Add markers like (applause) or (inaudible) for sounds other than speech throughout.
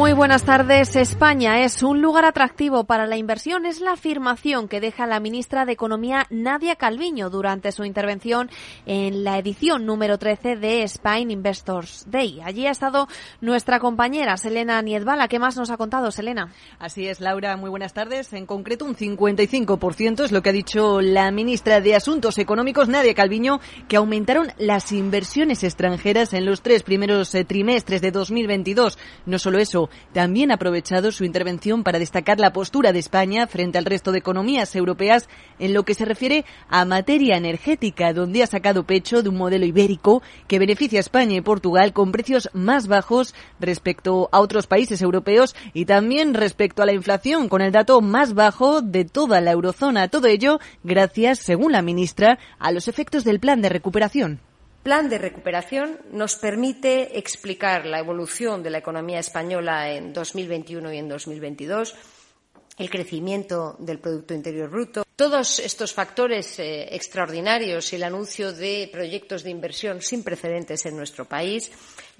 Muy buenas tardes. España es un lugar atractivo para la inversión. Es la afirmación que deja la ministra de Economía Nadia Calviño durante su intervención en la edición número 13 de Spain Investors Day. Allí ha estado nuestra compañera Selena Niedbala. ¿Qué más nos ha contado, Selena? Así es, Laura. Muy buenas tardes. En concreto, un 55% es lo que ha dicho la ministra de Asuntos Económicos, Nadia Calviño, que aumentaron las inversiones extranjeras en los tres primeros eh, trimestres de 2022. No solo eso, también ha aprovechado su intervención para destacar la postura de España frente al resto de economías europeas en lo que se refiere a materia energética, donde ha sacado pecho de un modelo ibérico que beneficia a España y Portugal con precios más bajos respecto a otros países europeos y también respecto a la inflación, con el dato más bajo de toda la eurozona. Todo ello gracias, según la ministra, a los efectos del plan de recuperación plan de recuperación nos permite explicar la evolución de la economía española en 2021 y en 2022, el crecimiento del Producto Interior Bruto. Todos estos factores eh, extraordinarios y el anuncio de proyectos de inversión sin precedentes en nuestro país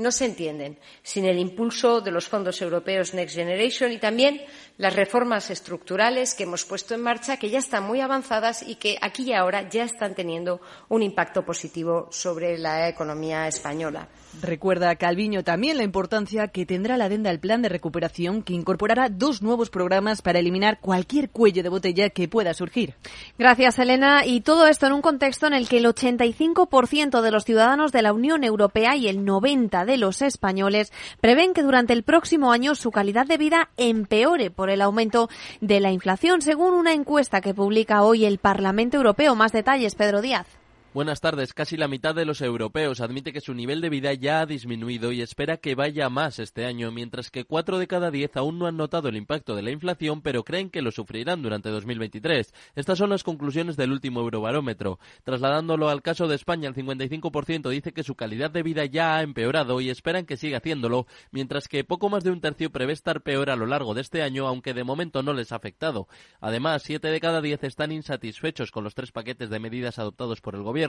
no se entienden sin el impulso de los fondos europeos Next Generation y también las reformas estructurales que hemos puesto en marcha, que ya están muy avanzadas y que aquí y ahora ya están teniendo un impacto positivo sobre la economía española. Recuerda Calviño también la importancia que tendrá la adenda al plan de recuperación que incorporará dos nuevos programas para eliminar cualquier cuello de botella que pueda surgir. Gracias, Elena. Y todo esto en un contexto en el que el 85% de los ciudadanos de la Unión Europea y el 90% de los españoles prevén que durante el próximo año su calidad de vida empeore por el aumento de la inflación, según una encuesta que publica hoy el Parlamento Europeo. Más detalles, Pedro Díaz. Buenas tardes. Casi la mitad de los europeos admite que su nivel de vida ya ha disminuido y espera que vaya más este año, mientras que cuatro de cada diez aún no han notado el impacto de la inflación, pero creen que lo sufrirán durante 2023. Estas son las conclusiones del último Eurobarómetro. Trasladándolo al caso de España, el 55% dice que su calidad de vida ya ha empeorado y esperan que siga haciéndolo, mientras que poco más de un tercio prevé estar peor a lo largo de este año, aunque de momento no les ha afectado. Además, siete de cada diez están insatisfechos con los tres paquetes de medidas adoptados por el gobierno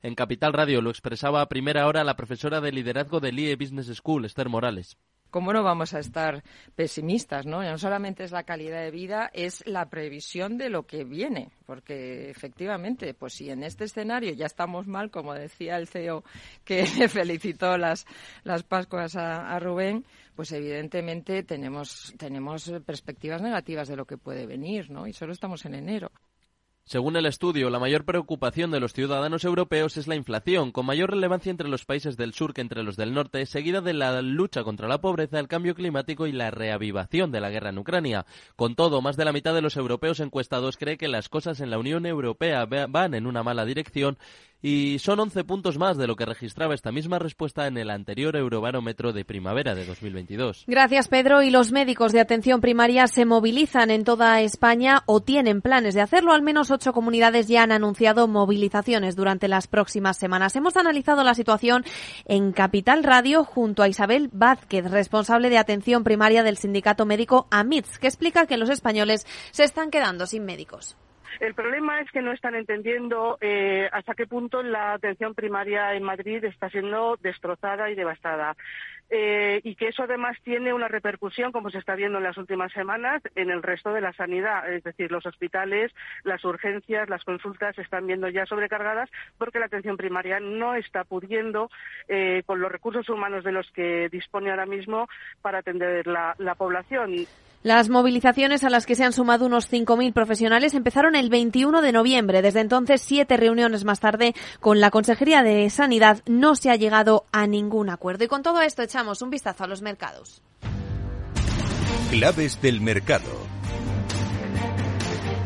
en Capital Radio lo expresaba a primera hora la profesora de liderazgo del IE Business School, Esther Morales. ¿Cómo no vamos a estar pesimistas? ¿no? no solamente es la calidad de vida, es la previsión de lo que viene. Porque efectivamente, pues si en este escenario ya estamos mal, como decía el CEO que (laughs) felicitó las, las Pascuas a, a Rubén, pues evidentemente tenemos, tenemos perspectivas negativas de lo que puede venir, ¿no? Y solo estamos en enero. Según el estudio, la mayor preocupación de los ciudadanos europeos es la inflación, con mayor relevancia entre los países del sur que entre los del norte, seguida de la lucha contra la pobreza, el cambio climático y la reavivación de la guerra en Ucrania. Con todo, más de la mitad de los europeos encuestados cree que las cosas en la Unión Europea van en una mala dirección y son 11 puntos más de lo que registraba esta misma respuesta en el anterior Eurobarómetro de primavera de 2022. Gracias, Pedro. Y los médicos de atención primaria se movilizan en toda España o tienen planes de hacerlo. Al menos ocho comunidades ya han anunciado movilizaciones durante las próximas semanas. Hemos analizado la situación en Capital Radio junto a Isabel Vázquez, responsable de atención primaria del sindicato médico AMITS, que explica que los españoles se están quedando sin médicos. El problema es que no están entendiendo eh, hasta qué punto la atención primaria en Madrid está siendo destrozada y devastada. Eh, y que eso además tiene una repercusión, como se está viendo en las últimas semanas, en el resto de la sanidad. Es decir, los hospitales, las urgencias, las consultas se están viendo ya sobrecargadas porque la atención primaria no está pudiendo, eh, con los recursos humanos de los que dispone ahora mismo, para atender la, la población. Las movilizaciones a las que se han sumado unos 5.000 profesionales empezaron el 21 de noviembre. Desde entonces, siete reuniones más tarde, con la Consejería de Sanidad no se ha llegado a ningún acuerdo. Y con todo esto echamos un vistazo a los mercados. Claves del mercado.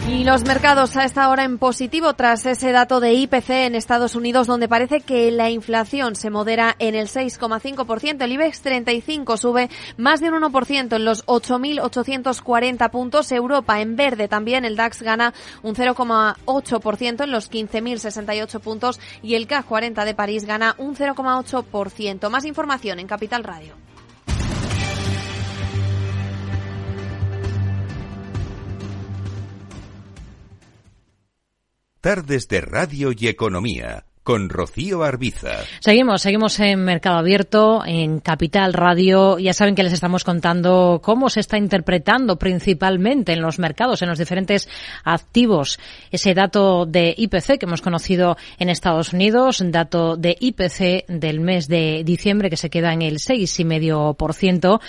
Y los mercados a esta hora en positivo tras ese dato de IPC en Estados Unidos donde parece que la inflación se modera en el 6,5%. El IBEX 35 sube más de un 1% en los 8.840 puntos. Europa en verde también. El DAX gana un 0,8% en los 15.068 puntos y el CAC 40 de París gana un 0,8%. Más información en Capital Radio. Tardes de Radio y Economía con Rocío Arbiza. Seguimos, seguimos en Mercado Abierto, en Capital Radio. Ya saben que les estamos contando cómo se está interpretando principalmente en los mercados, en los diferentes activos, ese dato de IPC que hemos conocido en Estados Unidos, dato de IPC del mes de diciembre que se queda en el 6,5%.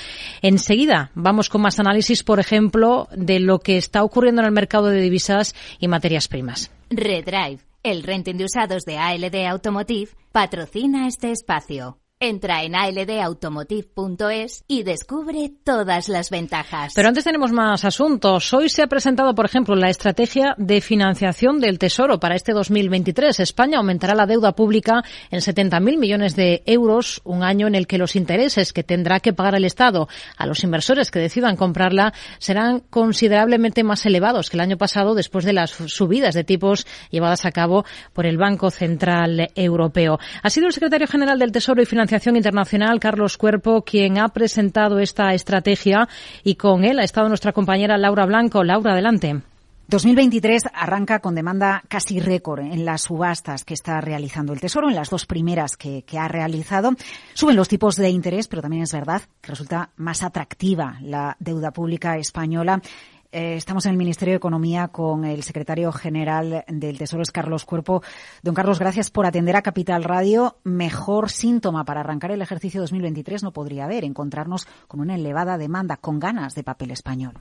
Enseguida vamos con más análisis, por ejemplo, de lo que está ocurriendo en el mercado de divisas y materias primas. Redrive el renting de usados de ALD Automotive patrocina este espacio. Entra en aldautomotive.es y descubre todas las ventajas. Pero antes tenemos más asuntos. Hoy se ha presentado, por ejemplo, la estrategia de financiación del Tesoro para este 2023. España aumentará la deuda pública en 70.000 millones de euros, un año en el que los intereses que tendrá que pagar el Estado a los inversores que decidan comprarla serán considerablemente más elevados que el año pasado después de las subidas de tipos llevadas a cabo por el Banco Central Europeo. Ha sido el secretario general del Tesoro y Financiación Internacional, Carlos Cuerpo, quien ha presentado esta estrategia y con él ha estado nuestra compañera Laura Blanco. Laura, adelante. 2023 arranca con demanda casi récord en las subastas que está realizando el Tesoro, en las dos primeras que, que, ha realizado. Suben los tipos de interés, pero también es verdad que resulta más atractiva la deuda pública española eh, estamos en el Ministerio de Economía con el secretario general del Tesoro, es Carlos Cuerpo. Don Carlos, gracias por atender a Capital Radio. Mejor síntoma para arrancar el ejercicio 2023 no podría haber, encontrarnos con una elevada demanda, con ganas de papel español.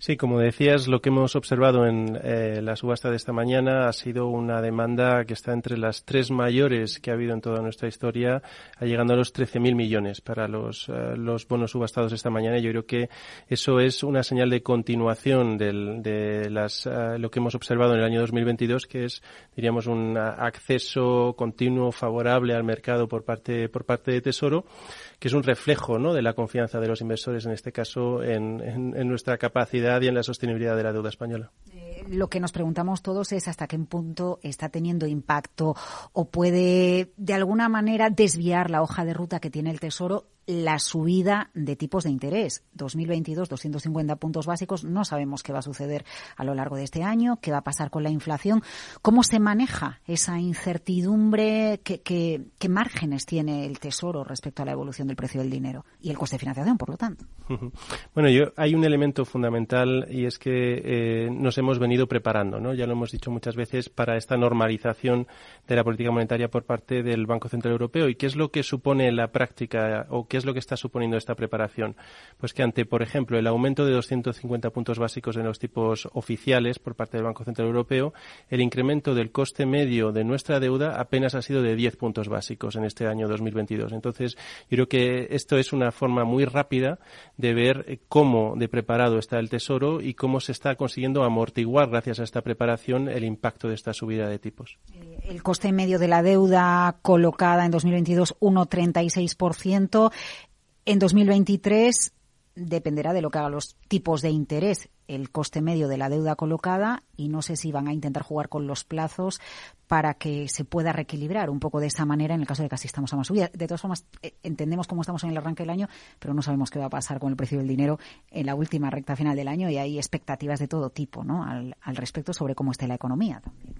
Sí, como decías, lo que hemos observado en eh, la subasta de esta mañana ha sido una demanda que está entre las tres mayores que ha habido en toda nuestra historia, llegando a los 13.000 millones para los, eh, los bonos subastados esta mañana. Yo creo que eso es una señal de continuación del, de las, uh, lo que hemos observado en el año 2022, que es, diríamos, un acceso continuo favorable al mercado por parte, por parte de Tesoro que es un reflejo ¿no? de la confianza de los inversores, en este caso, en, en, nuestra capacidad y en la sostenibilidad de la deuda española. Eh, lo que nos preguntamos todos es hasta qué punto está teniendo impacto o puede, de alguna manera, desviar la hoja de ruta que tiene el Tesoro la subida de tipos de interés. 2022, 250 puntos básicos. No sabemos qué va a suceder a lo largo de este año, qué va a pasar con la inflación. ¿Cómo se maneja esa incertidumbre? ¿Qué, qué, qué márgenes tiene el Tesoro respecto a la evolución del precio del dinero y el coste de financiación, por lo tanto? (laughs) Bueno, yo, hay un elemento fundamental y es que eh, nos hemos venido preparando, ¿no? Ya lo hemos dicho muchas veces, para esta normalización de la política monetaria por parte del Banco Central Europeo. ¿Y qué es lo que supone la práctica o qué es lo que está suponiendo esta preparación? Pues que ante, por ejemplo, el aumento de 250 puntos básicos en los tipos oficiales por parte del Banco Central Europeo, el incremento del coste medio de nuestra deuda apenas ha sido de 10 puntos básicos en este año 2022. Entonces, yo creo que esto es una forma muy rápida de ver cómo de preparado está el Tesoro y cómo se está consiguiendo amortiguar, gracias a esta preparación, el impacto de esta subida de tipos. Eh, el coste medio de la deuda colocada en 2022, 1,36%. En 2023 dependerá de lo que hagan los tipos de interés, el coste medio de la deuda colocada y no sé si van a intentar jugar con los plazos para que se pueda reequilibrar un poco de esa manera en el caso de que asistamos a más subida. De todas formas, eh, entendemos cómo estamos en el arranque del año, pero no sabemos qué va a pasar con el precio del dinero en la última recta final del año y hay expectativas de todo tipo ¿no? al, al respecto sobre cómo esté la economía también.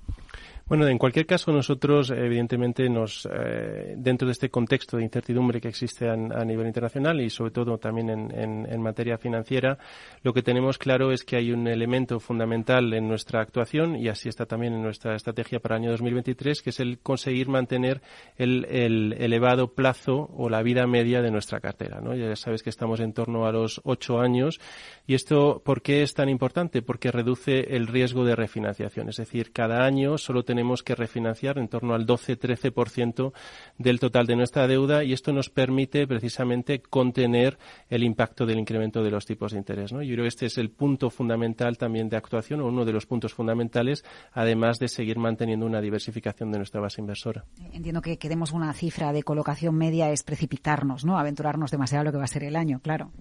Bueno, en cualquier caso, nosotros, evidentemente, nos, eh, dentro de este contexto de incertidumbre que existe a, nivel internacional y, sobre todo, también en, en, en, materia financiera, lo que tenemos claro es que hay un elemento fundamental en nuestra actuación, y así está también en nuestra estrategia para el año 2023, que es el conseguir mantener el, el elevado plazo o la vida media de nuestra cartera. ¿no? Ya sabes que estamos en torno a los ocho años. ¿Y esto por qué es tan importante? Porque reduce el riesgo de refinanciación. Es decir, cada año solo tenemos tenemos que refinanciar en torno al 12-13% del total de nuestra deuda y esto nos permite precisamente contener el impacto del incremento de los tipos de interés. ¿no? Yo creo que este es el punto fundamental también de actuación o uno de los puntos fundamentales, además de seguir manteniendo una diversificación de nuestra base inversora. Entiendo que queremos una cifra de colocación media es precipitarnos, ¿no? aventurarnos demasiado lo que va a ser el año, claro.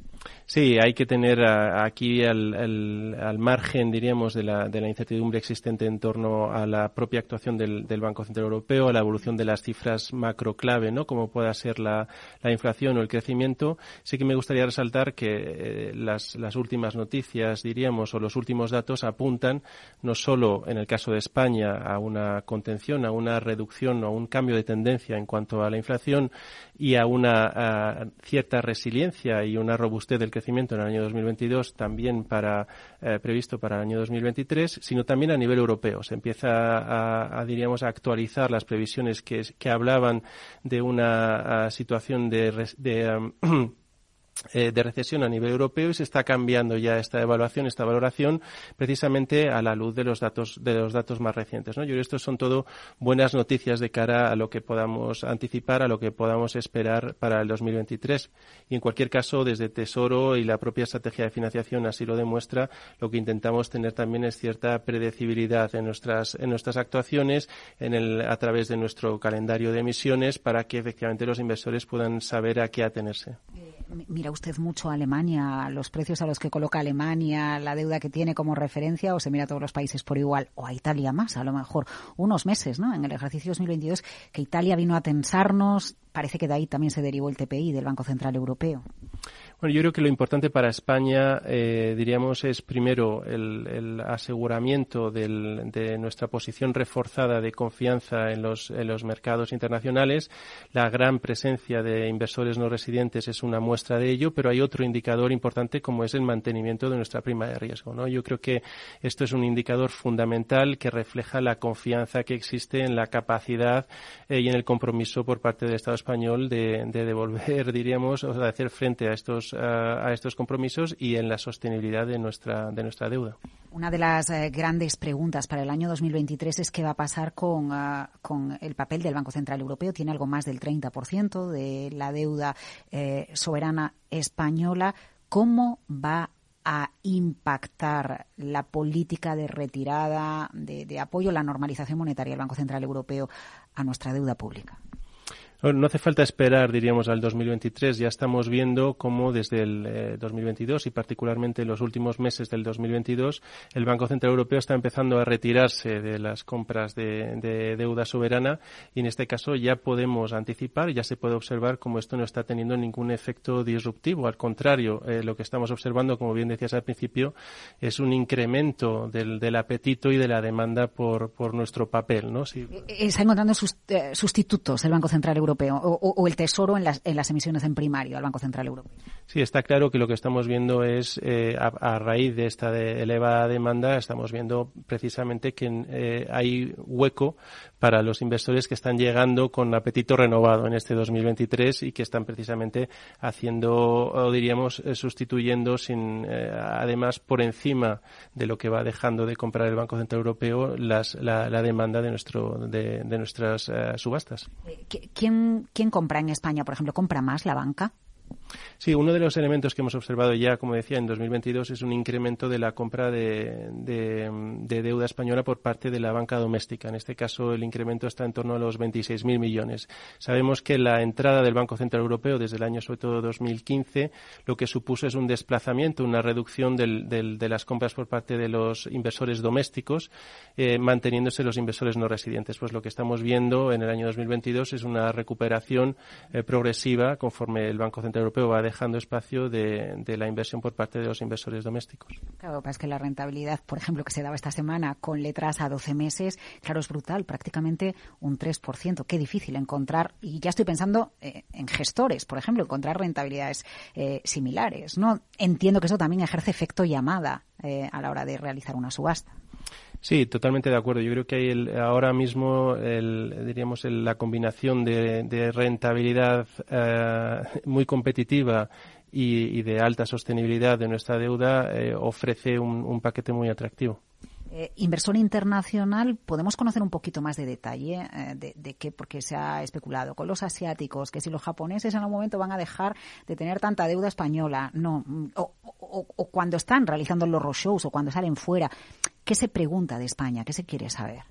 Sí, hay que tener aquí al, al, al margen, diríamos, de la, de la incertidumbre existente en torno a la propia actuación del, Banco Central Europeo, a la evolución de las cifras macro clave, ¿no? Como pueda ser la, inflación o el crecimiento. Sí que me gustaría resaltar que eh, las, últimas noticias, diríamos, o los últimos datos apuntan no solo en el caso de España a una contención, a una reducción o a un cambio de tendencia en cuanto a la inflación y a una cierta resiliencia y una robustez del crecimiento en el año 2022 también para eh, previsto para el año 2023, sino también a nivel europeo. Se empieza a, diríamos, a actualizar las previsiones que, que hablaban de una situación de, de (clears throat) eh, de recesión a nivel europeo y se está cambiando ya esta evaluación, esta valoración, precisamente a la luz de los datos, de los datos más recientes. ¿no? Yo creo que esto son todo buenas noticias de cara a lo que podamos anticipar, a lo que podamos esperar para el 2023. Y en cualquier caso, desde Tesoro y la propia estrategia de financiación así lo demuestra, lo que intentamos tener también es cierta predecibilidad en nuestras, en nuestras actuaciones, en el, a través de nuestro calendario de emisiones, para que efectivamente los inversores puedan saber a qué atenerse. Mira usted mucho a Alemania, los precios a los que coloca Alemania, la deuda que tiene como referencia, o se mira a todos los países por igual, o a Italia más, a lo mejor unos meses, ¿no? En el ejercicio 2022, que Italia vino a tensarnos, parece que de ahí también se derivó el TPI del Banco Central Europeo. Bueno, yo creo que lo importante para España, eh, diríamos, es primero el, aseguramiento de nuestra posición reforzada de confianza en los, en los mercados internacionales. La gran presencia de inversores no residentes es una muestra de ello, pero hay otro indicador importante como es el mantenimiento de nuestra prima de riesgo. ¿no? Yo creo que esto es un indicador fundamental que refleja la confianza que existe en la capacidad eh, y en el compromiso por parte del Estado español de, de devolver, (laughs) diríamos, o de hacer frente a estos a, estos compromisos y en la sostenibilidad de nuestra, de nuestra deuda. Una de las eh, grandes preguntas para el año 2023 es qué va a pasar con, ah, con, el papel del Banco Central Europeo. Tiene algo más del 30% de la deuda eh, soberana española. ¿Cómo va a impactar la política de retirada, de, apoyo la normalización monetaria del Banco Central Europeo a nuestra deuda pública? No hace falta esperar, diríamos, al 2023. Ya estamos viendo cómo desde el 2022 eh, y particularmente en los últimos meses del 2022 el Banco Central Europeo está empezando a retirarse de las compras de, deuda soberana y en este caso ya podemos anticipar, ya se puede observar cómo esto no está teniendo ningún efecto disruptivo. Al contrario, eh, lo que estamos observando, como bien decías al principio, es un incremento del, apetito y de la demanda por, nuestro papel. ¿no? Eh, está encontrando sustitutos el Banco Central Europeo Europeo o, el Tesoro en las, en las, emisiones en primario al Banco Central Europeo. Sí, está claro que lo que estamos viendo es, eh, a, raíz de esta elevada demanda, estamos viendo precisamente que eh, hay hueco para los inversores que están llegando con apetito renovado en este 2023 y que están precisamente haciendo, o diríamos, eh, sustituyendo sin, además por encima de lo que va dejando de comprar el Banco Central Europeo las, la, demanda de, nuestro, de, de nuestras subastas. ¿Quién ¿quién, compra en España, por ejemplo? ¿Compra más la banca? Sí, uno de los elementos que hemos observado ya, como decía, en 2022 es un incremento de la compra de, deuda española por parte de la banca doméstica. En este caso, el incremento está en torno a los 26.000 millones. Sabemos que la entrada del Banco Central Europeo desde el año, sobre todo 2015, lo que supuso es un desplazamiento, una reducción de las compras por parte de los inversores domésticos, eh, manteniéndose los inversores no residentes. Pues lo que estamos viendo en el año 2022 es una recuperación eh, progresiva conforme el Banco Central Europeo va dejando espacio de, la inversión por parte de los inversores domésticos. Claro, es que la rentabilidad, por ejemplo, que se daba esta semana con letras a 12 meses, claro, es brutal, prácticamente un 3%. Qué difícil encontrar, y ya estoy pensando eh, en gestores, por ejemplo, encontrar rentabilidades eh, similares. ¿no? Entiendo que eso también ejerce efecto llamada eh, a la hora de realizar una subasta. Sí, totalmente de acuerdo. Yo creo que hay ahora mismo, el, diríamos, la combinación de, rentabilidad eh, muy competitiva y, de alta sostenibilidad de nuestra deuda eh, ofrece un, paquete muy atractivo. Eh, inversor internacional, ¿podemos conocer un poquito más de detalle de, de, qué? Porque se ha especulado con los asiáticos, que si los japoneses en algún momento van a dejar de tener tanta deuda española, no, o, o cuando están realizando los roadshows o cuando salen fuera, ¿Qué se pregunta de España? ¿Qué se quiere saber?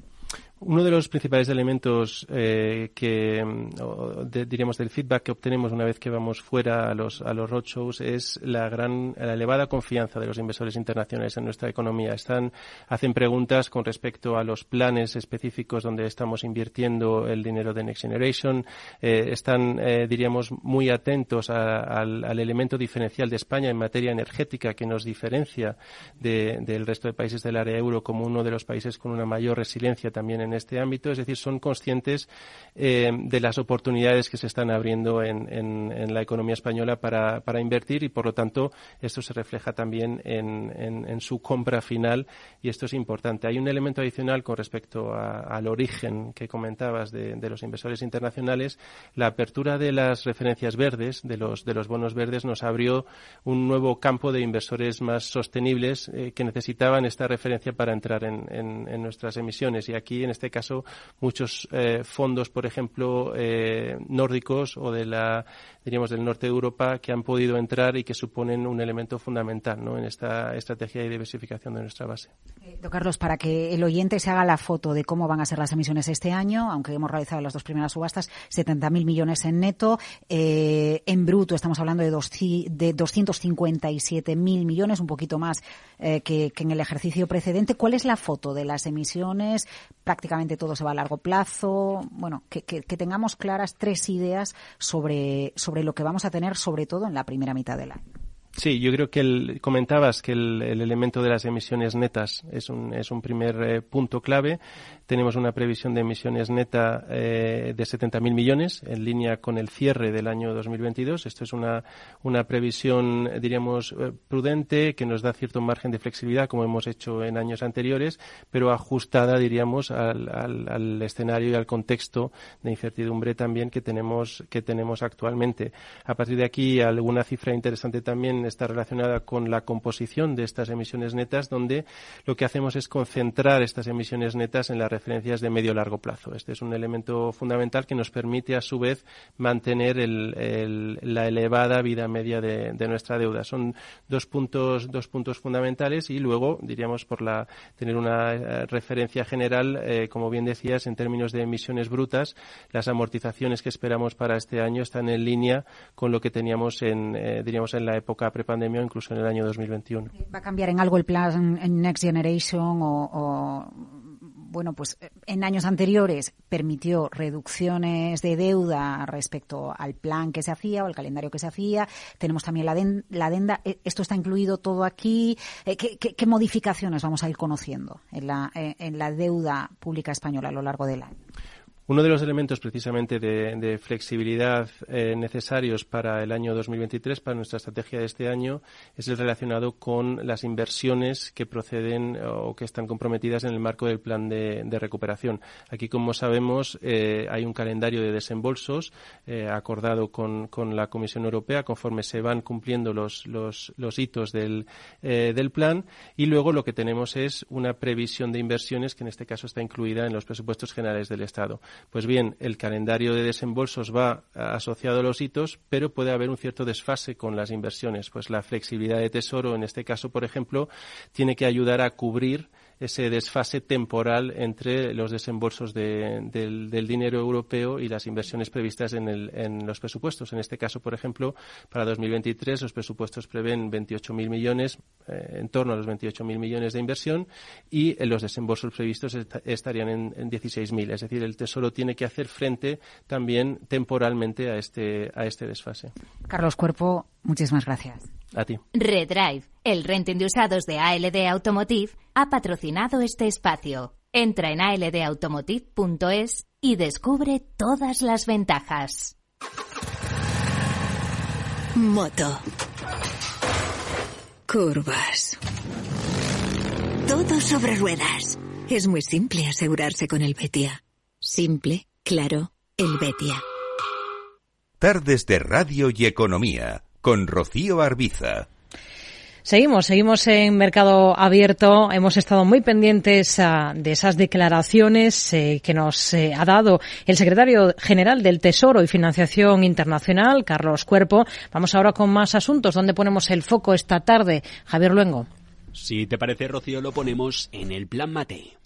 Uno de los principales elementos eh, que mm, diríamos del feedback que obtenemos una vez que vamos fuera a los a los roadshows es la gran la elevada confianza de los inversores internacionales en nuestra economía. Están hacen preguntas con respecto a los planes específicos donde estamos invirtiendo el dinero de Next Generation. Eh, están eh, diríamos muy atentos al, al, elemento diferencial de España en materia energética que nos diferencia de, del resto de países del área euro como uno de los países con una mayor resiliencia también en este ámbito, es decir, son conscientes eh, de las oportunidades que se están abriendo en, en, la economía española para, invertir y, por lo tanto, esto se refleja también en, en, su compra final y esto es importante. Hay un elemento adicional con respecto al origen que comentabas de, los inversores internacionales. La apertura de las referencias verdes, de los, de los bonos verdes, nos abrió un nuevo campo de inversores más sostenibles eh, que necesitaban esta referencia para entrar en, en nuestras emisiones. Y aquí, en este caso muchos eh, fondos, por ejemplo, eh, nórdicos o de la, diríamos, del norte de Europa que han podido entrar y que suponen un elemento fundamental en esta estrategia de diversificación de nuestra base. Eh, don Carlos, para que el oyente se haga la foto de cómo van a ser las emisiones este año, aunque hemos realizado las dos primeras subastas, 70.000 millones en neto, en bruto estamos hablando de, dos, de 257.000 millones, un poquito más que, que en el ejercicio precedente. ¿Cuál es la foto de las emisiones? Prácticamente todo se va a largo plazo. Bueno, que, tengamos claras tres ideas sobre, sobre lo que vamos a tener, sobre todo en la primera mitad del año. Sí, yo creo que comentabas que el, elemento de las emisiones netas es un, es un primer eh, punto clave. Tenemos una previsión de emisiones neta eh, de 70.000 millones en línea con el cierre del año 2022. Esto es una, una previsión, diríamos, eh, prudente que nos da cierto margen de flexibilidad como hemos hecho en años anteriores, pero ajustada, diríamos, al, al, al escenario y al contexto de incertidumbre también que tenemos, que tenemos actualmente. A partir de aquí, alguna cifra interesante también está relacionada con la composición de estas emisiones netas, donde lo que hacemos es concentrar estas emisiones netas en las referencias de medio largo plazo. Este es un elemento fundamental que nos permite, a su vez, mantener la elevada vida media de, nuestra deuda. Son dos puntos, dos puntos fundamentales y luego, diríamos, por la, tener una eh, referencia general, eh, como bien decías, en términos de emisiones brutas, las amortizaciones que esperamos para este año están en línea con lo que teníamos en, eh, diríamos, en la época prepandemia o incluso en el año 2021. ¿Va a cambiar en algo el plan en Next Generation o, bueno, pues en años anteriores permitió reducciones de deuda respecto al plan que se hacía o al calendario que se hacía. Tenemos también la, la adenda. E, ¿Esto está incluido todo aquí? Eh, ¿Qué, qué, modificaciones vamos a ir conociendo en la, en la deuda pública española a lo largo del año? Uno de los elementos precisamente de, flexibilidad eh, necesarios para el año 2023, para nuestra estrategia de este año, es el relacionado con las inversiones que proceden o que están comprometidas en el marco del plan de, recuperación. Aquí, como sabemos, eh, hay un calendario de desembolsos eh, acordado con, la Comisión Europea conforme se van cumpliendo los, hitos del plan y luego lo que tenemos es una previsión de inversiones que en este caso está incluida en los presupuestos generales del Estado. Pues bien, el calendario de desembolsos va asociado a los hitos, pero puede haber un cierto desfase con las inversiones. Pues la flexibilidad de tesoro, en este caso, por ejemplo, tiene que ayudar a cubrir ese desfase temporal entre los desembolsos del, dinero europeo y las inversiones previstas en, los presupuestos. En este caso, por ejemplo, para 2023 los presupuestos prevén 28.000 millones, eh, en torno a los 28.000 millones de inversión y los desembolsos previstos estarían en, en 16.000. Es decir, el Tesoro tiene que hacer frente también temporalmente a este, a este desfase. Carlos Cuerpo, muchísimas gracias. A ti. Redrive, el renting de usados de ALD Automotive, ha patrocinado este espacio. Entra en aldautomotive.es y descubre todas las ventajas. Moto. Curvas. Todo sobre ruedas. Es muy simple asegurarse con el Betia. Simple, claro, el Betia. Tardes de Radio y Economía con Rocío Arbiza. Seguimos, seguimos en mercado abierto. Hemos estado muy pendientes ah, de esas declaraciones eh, que nos eh, ha dado el secretario general del Tesoro y Financiación Internacional, Carlos Cuerpo. Vamos ahora con más asuntos. ¿Dónde ponemos el foco esta tarde? Javier Luengo. Si te parece, Rocío, lo ponemos en el Plan Mate.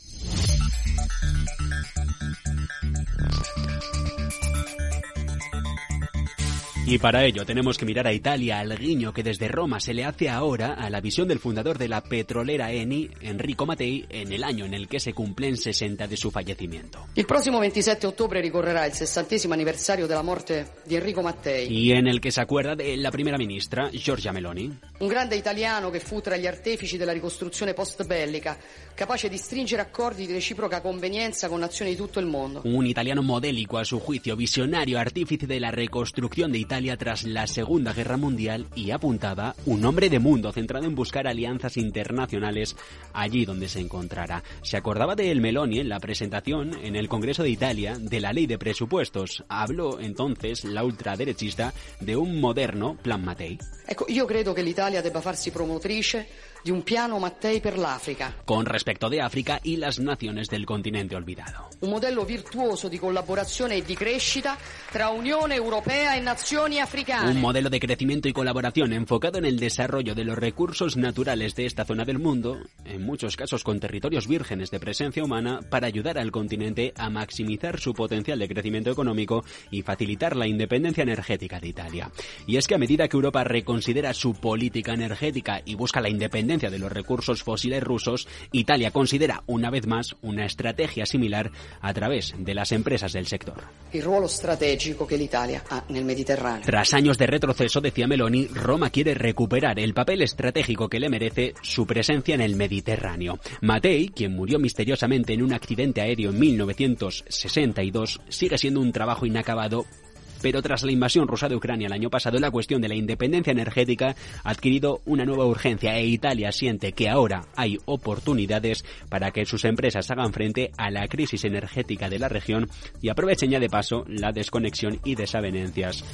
Y para ello tenemos que mirar a Italia, al guiño que desde Roma se le hace ahora a la visión del fundador de la petrolera Eni, Enrico Mattei, en el año en el que se cumplen 60 de su fallecimiento. El próximo 27 de octubre ricorrerá el 60 aniversario de la muerte de Enrico Mattei. Y en el que se acuerda de la primera ministra, Giorgia Meloni. Un grande italiano che fu tra gli artefici della ricostruzione post-bellica, capace di stringere accordi di reciproca convenienza con nazioni di tutto il mondo. Un italiano modélico a su juicio, visionario, artífice de la reconstrucción de Italia tras la Segunda Guerra Mundial y apuntaba un hombre de mundo centrado en buscar alianzas internacionales allí donde se encontrara. Se acordaba de El Meloni en la presentación en el Congreso de Italia de la ley de presupuestos. Habló entonces la ultraderechista de un moderno plan Mattei. Ecco, io credo che l'Italia debba farsi promotrice di un piano Mattei per l'Africa. Con respecto de África y las naciones del continente olvidado. Un modello virtuoso di collaborazione e di crescita tra Unione Europea e nazioni africane. Un modelo de crecimiento y colaboración enfocado en el desarrollo de los recursos naturales de esta zona del mundo, en muchos casos con territorios vírgenes de presencia humana, para ayudar al continente a maximizar su potencial de crecimiento económico y facilitar la independencia energética de Italia. Y es que a medida que Europa reconsidera su política energética y busca la independencia de los recursos fósiles rusos, Italia considera una vez más una estrategia similar a través de las empresas del sector. Il ruolo strategico che l'Italia ha nel Mediterraneo. Tras años de retroceso, decía Meloni, Roma quiere recuperar el papel estratégico que le merece su presencia en el Mediterráneo. Matei, quien murió misteriosamente en un accidente aéreo en 1962, sigue siendo un trabajo inacabado pero tras la invasión rusa de Ucrania el año pasado, la cuestión de la independencia energética ha adquirido una nueva urgencia e Italia siente que ahora hay oportunidades para que sus empresas hagan frente a la crisis energética de la región y aprovechen ya de paso la desconexión y desavenencias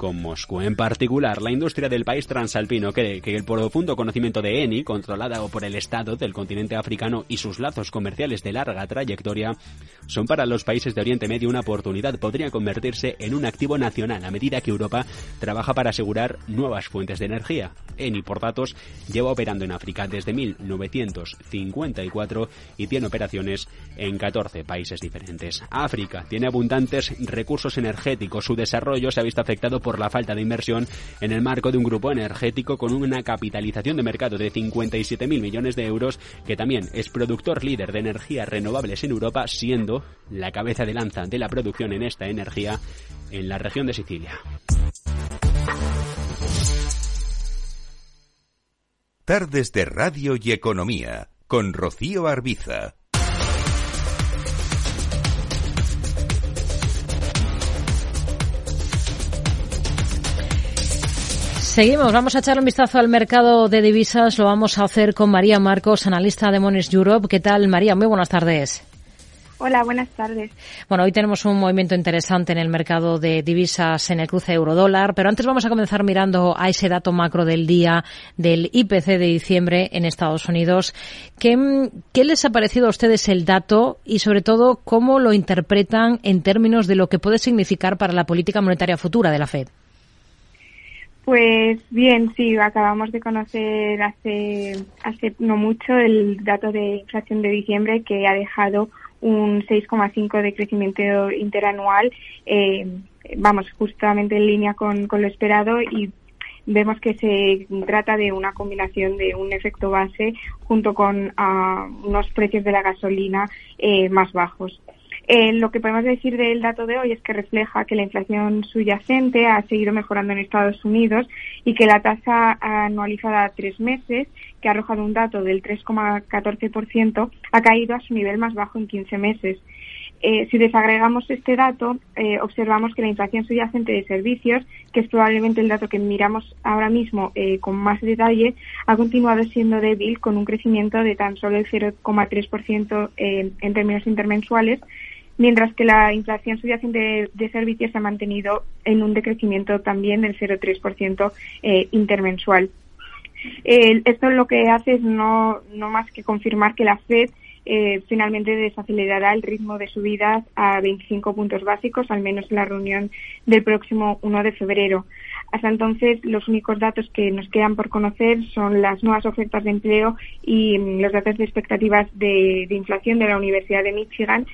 con Moscú. En particular, la industria del país transalpino cree que el profundo conocimiento de ENI, controlada por el Estado del continente africano y sus lazos comerciales de larga trayectoria, son para los países de Oriente Medio una oportunidad. Podría convertirse en un activo nacional a medida que Europa trabaja para asegurar nuevas fuentes de energía. ENI, por datos, lleva operando en África desde 1954 y tiene operaciones en 14 países diferentes. África tiene abundantes recursos energéticos. Su desarrollo se ha visto afectado por por la falta de inversión en el marco de un grupo energético con una capitalización de mercado de 57.000 millones de euros, que también es productor líder de energías renovables en Europa, siendo la cabeza de lanza de la producción en esta energía en la región de Sicilia. Tardes de Radio y Economía con Rocío Arbiza. Seguimos, vamos a echar un vistazo al mercado de divisas. Lo vamos a hacer con María Marcos, analista de Mones Europe. ¿Qué tal, María? Muy buenas tardes. Hola, buenas tardes. Bueno, hoy tenemos un movimiento interesante en el mercado de divisas en el cruce euro-dólar, pero antes vamos a comenzar mirando a ese dato macro del día del IPC de diciembre en Estados Unidos. ¿Qué, ¿Qué, les ha parecido a ustedes el dato y, sobre todo, cómo lo interpretan en términos de lo que puede significar para la política monetaria futura de la Fed? Pues bien, sí, acabamos de conocer hace, hace no mucho el dato de inflación de diciembre que ha dejado un 6,5 de crecimiento interanual, eh, vamos, justamente en línea con, lo esperado y vemos que se trata de una combinación de un efecto base junto con uh, unos precios de la gasolina eh, más bajos. Eh, lo que podemos decir del dato de hoy es que refleja que la inflación subyacente ha seguido mejorando en Estados Unidos y que la tasa anualizada a tres meses, que ha arrojado un dato del 3,14%, ha caído a su nivel más bajo en 15 meses. Eh, si desagregamos este dato, eh, observamos que la inflación subyacente de servicios, que es probablemente el dato que miramos ahora mismo con más detalle, ha continuado siendo débil con un crecimiento de tan solo el 0,3% en términos intermensuales, mientras que la inflación subyacente de, servicios se ha mantenido en un decrecimiento también del 0,3% eh, intermensual. esto lo que hace es no, no más que confirmar que la Fed eh, finalmente desacelerará el ritmo de subidas a 25 puntos básicos, al menos en la reunión del próximo 1 de febrero. Hasta entonces, los únicos datos que nos quedan por conocer son las nuevas ofertas de empleo y mm, los datos de expectativas de inflación de la Universidad de Michigan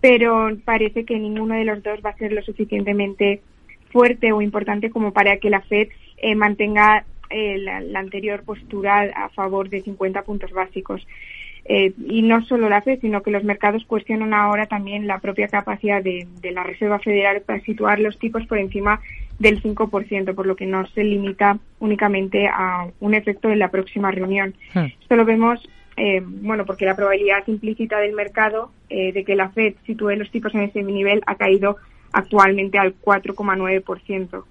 pero parece que ninguno de los dos va a ser lo suficientemente fuerte o importante como para que la Fed eh, mantenga eh, la, anterior postura a favor de 50 puntos básicos. Eh, y no solo la Fed, sino que los mercados cuestionan ahora también la propia capacidad de, la Reserva Federal para situar los tipos por encima del 5%, por lo que no se limita únicamente a un efecto en la próxima reunión. Hmm. Esto lo vemos, eh, bueno, porque la probabilidad implícita del mercado de que la Fed sitúe los tipos en ese nivel ha caído actualmente al 4,9%.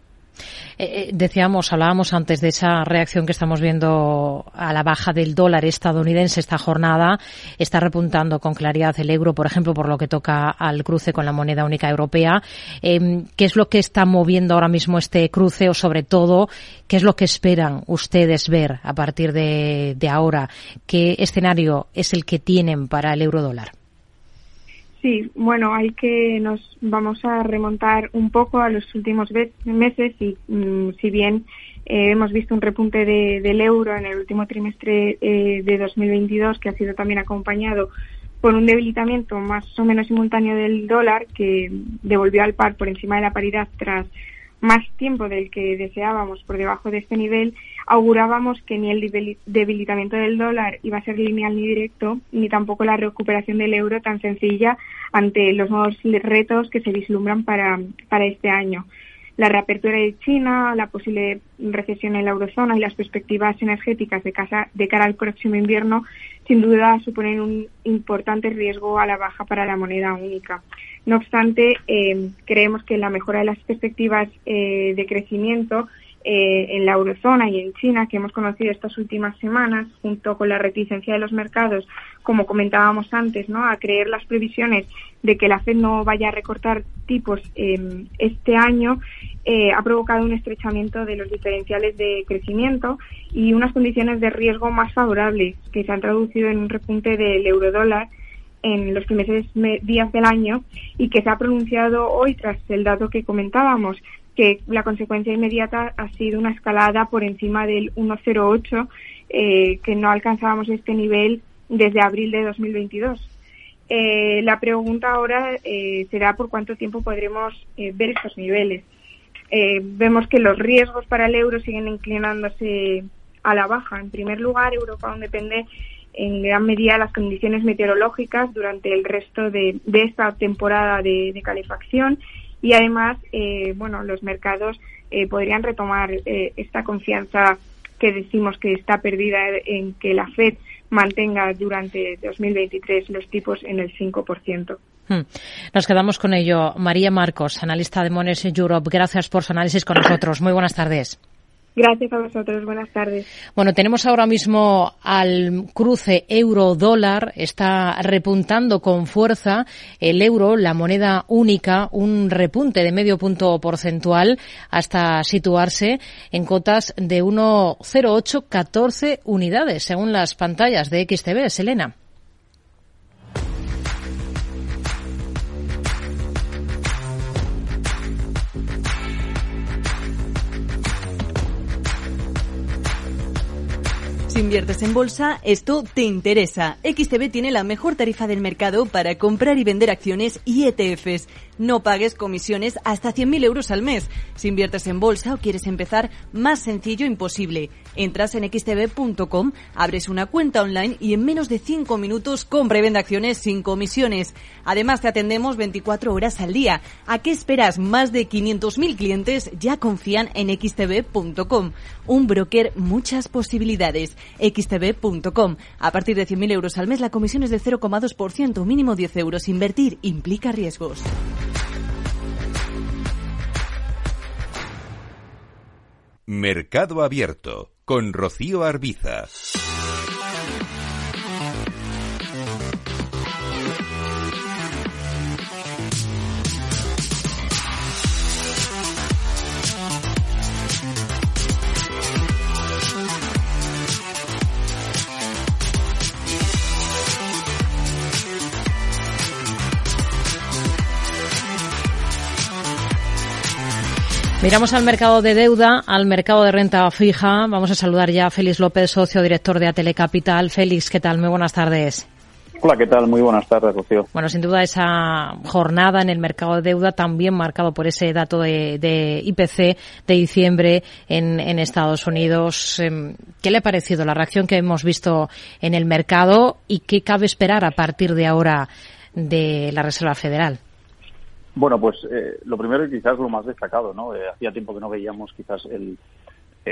Eh, eh, decíamos, hablábamos antes de esa reacción que estamos viendo a la baja del dólar estadounidense esta jornada. Está repuntando con claridad el euro, por ejemplo, por lo que toca al cruce con la moneda única europea. Em, ¿Qué es lo que está moviendo ahora mismo este cruce o, sobre todo, qué es lo que esperan ustedes ver a partir de, de ahora? ¿Qué escenario es el que tienen para el euro dólar? Sí, bueno, hay que nos vamos a remontar un poco a los últimos meses y mm, si bien eh, hemos visto un repunte del euro en el último trimestre eh, de 2022 que ha sido también acompañado por un debilitamiento más o menos simultáneo del dólar que devolvió al par por encima de la paridad tras más tiempo del que deseábamos por debajo de este nivel, augurábamos que ni el debilitamiento del dólar iba a ser lineal ni directo, ni tampoco la recuperación del euro tan sencilla ante los nuevos retos que se vislumbran para, para este año la reapertura de China, la posible recesión en la eurozona y las perspectivas energéticas de, casa, de cara al próximo invierno, sin duda suponen un importante riesgo a la baja para la moneda única. No obstante, eh, creemos que la mejora de las perspectivas eh, de crecimiento eh, en la eurozona y en China que hemos conocido estas últimas semanas, junto con la reticencia de los mercados, como comentábamos antes, ¿no? a creer las previsiones de que la Fed no vaya a recortar tipos em, este año, eh, ha provocado un estrechamiento de los diferenciales de crecimiento y unas condiciones de riesgo más favorables que se han traducido en un repunte del eurodólar en los primeros días del año y que se ha pronunciado hoy tras el dato que comentábamos que la consecuencia inmediata ha sido una escalada por encima del 1,08, eh, que no alcanzábamos este nivel desde abril de 2022. Eh, la pregunta ahora eh, será por cuánto tiempo podremos eh, ver estos niveles. vemos que los riesgos para el euro siguen inclinándose a la baja. En primer lugar, Europa aún depende en gran medida de las condiciones meteorológicas durante el resto de, esta temporada de calefacción y además, eh, bueno, los mercados eh, podrían retomar eh, esta confianza que decimos que está perdida en que la Fed mantenga durante 2023 los tipos en el 5%. Hmm. Nos quedamos con ello. María Marcos, analista de Mones Europe, gracias por su análisis con nosotros. Muy buenas tardes. Gracias a vosotros. Buenas tardes. Bueno, tenemos ahora mismo al cruce euro-dólar. Está repuntando con fuerza el euro, la moneda única, un repunte de medio punto porcentual hasta situarse en cotas de 1,0814 unidades, según las pantallas de XTV. Selena. Si inviertes en bolsa, esto te interesa. XTB tiene la mejor tarifa del mercado para comprar y vender acciones y ETFs. No pagues comisiones hasta 100.000 euros al mes. Si inviertes en bolsa o quieres empezar, más sencillo imposible. Entras en xtb.com, abres una cuenta online y en menos de 5 minutos compra y vende acciones sin comisiones. Además, te atendemos 24 horas al día. ¿A qué esperas? Más de 500.000 clientes ya confían en xtb.com. Un broker, muchas posibilidades. xtb.com. A partir de 100.000 euros al mes, la comisión es de 0,2%, mínimo 10 euros. Invertir implica riesgos. Mercado Abierto con Rocío Arbiza. Miramos al mercado de deuda, al mercado de renta fija. Vamos a saludar ya a Félix López, socio director de Atele Capital. Félix, ¿qué tal? Muy buenas tardes. Hola, ¿qué tal? Muy buenas tardes, Rocío. Bueno, sin duda esa jornada en el mercado de deuda también marcado por ese dato de, IPC de diciembre en, Estados Unidos. Em, ¿Qué le ha parecido la reacción que hemos visto en el mercado y qué cabe esperar a partir de ahora de la Reserva Federal? Bueno, pues eh, lo primero y quizás lo más destacado, ¿no? Eh, hacía tiempo que no veíamos quizás el,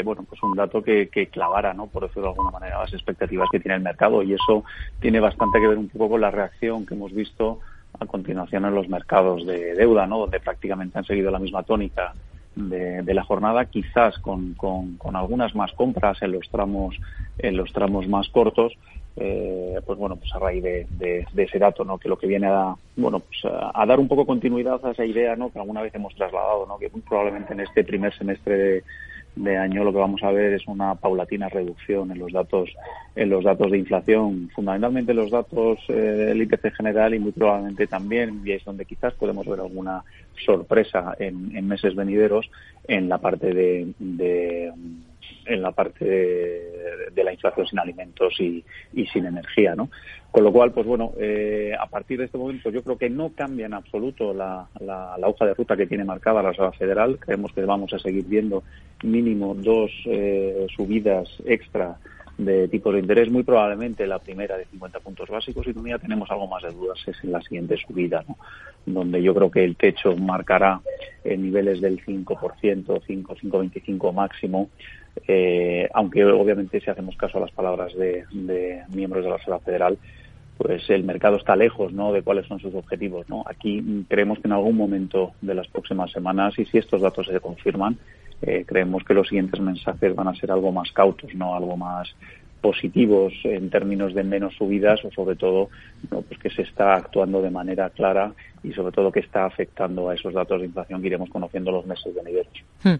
bueno, pues un dato que, clavara, ¿no? Por decirlo de alguna manera, las expectativas que tiene el mercado y eso tiene bastante que ver un poco con la reacción que hemos visto a continuación en los mercados de deuda, ¿no? Donde prácticamente han seguido la misma tónica de, la jornada, quizás con, con, algunas más compras en los tramos en los tramos más cortos, eh, pues bueno, pues a raíz de, ese dato, ¿no? Que lo que viene a, bueno, pues a, dar un poco continuidad a esa idea, ¿no? Que alguna vez hemos trasladado, ¿no? Que muy probablemente en este primer semestre de, de año lo que vamos a ver es una paulatina reducción en los datos en los datos de inflación fundamentalmente los datos eh, del IPC general y muy probablemente también y es donde quizás podemos ver alguna sorpresa en, meses venideros en la parte de, en la parte de, la inflación sin alimentos y, y sin energía, ¿no? Con lo cual, pues bueno, eh, a partir de este momento yo creo que no cambia en absoluto la, la, hoja de ruta que tiene marcada la Reserva Federal. Creemos que vamos a seguir viendo mínimo dos eh, subidas extra de tipos de interés, muy probablemente la primera de 50 puntos básicos y todavía tenemos algo más de dudas es en la siguiente subida, ¿no? donde yo creo que el techo marcará en niveles del 5%, 5, 5,25 máximo, eh, aunque obviamente si hacemos caso a las palabras de, de miembros de la Reserva Federal, pues el mercado está lejos ¿no? de cuáles son sus objetivos. ¿no? Aquí creemos que en algún momento de las próximas semanas, y si estos datos se confirman, eh, creemos que los siguientes mensajes van a ser algo más cautos, no algo más positivos en términos de menos subidas o sobre todo pues que se está actuando de manera clara y sobre todo que está afectando a esos datos de inflación que iremos conociendo los meses venideros. Hmm.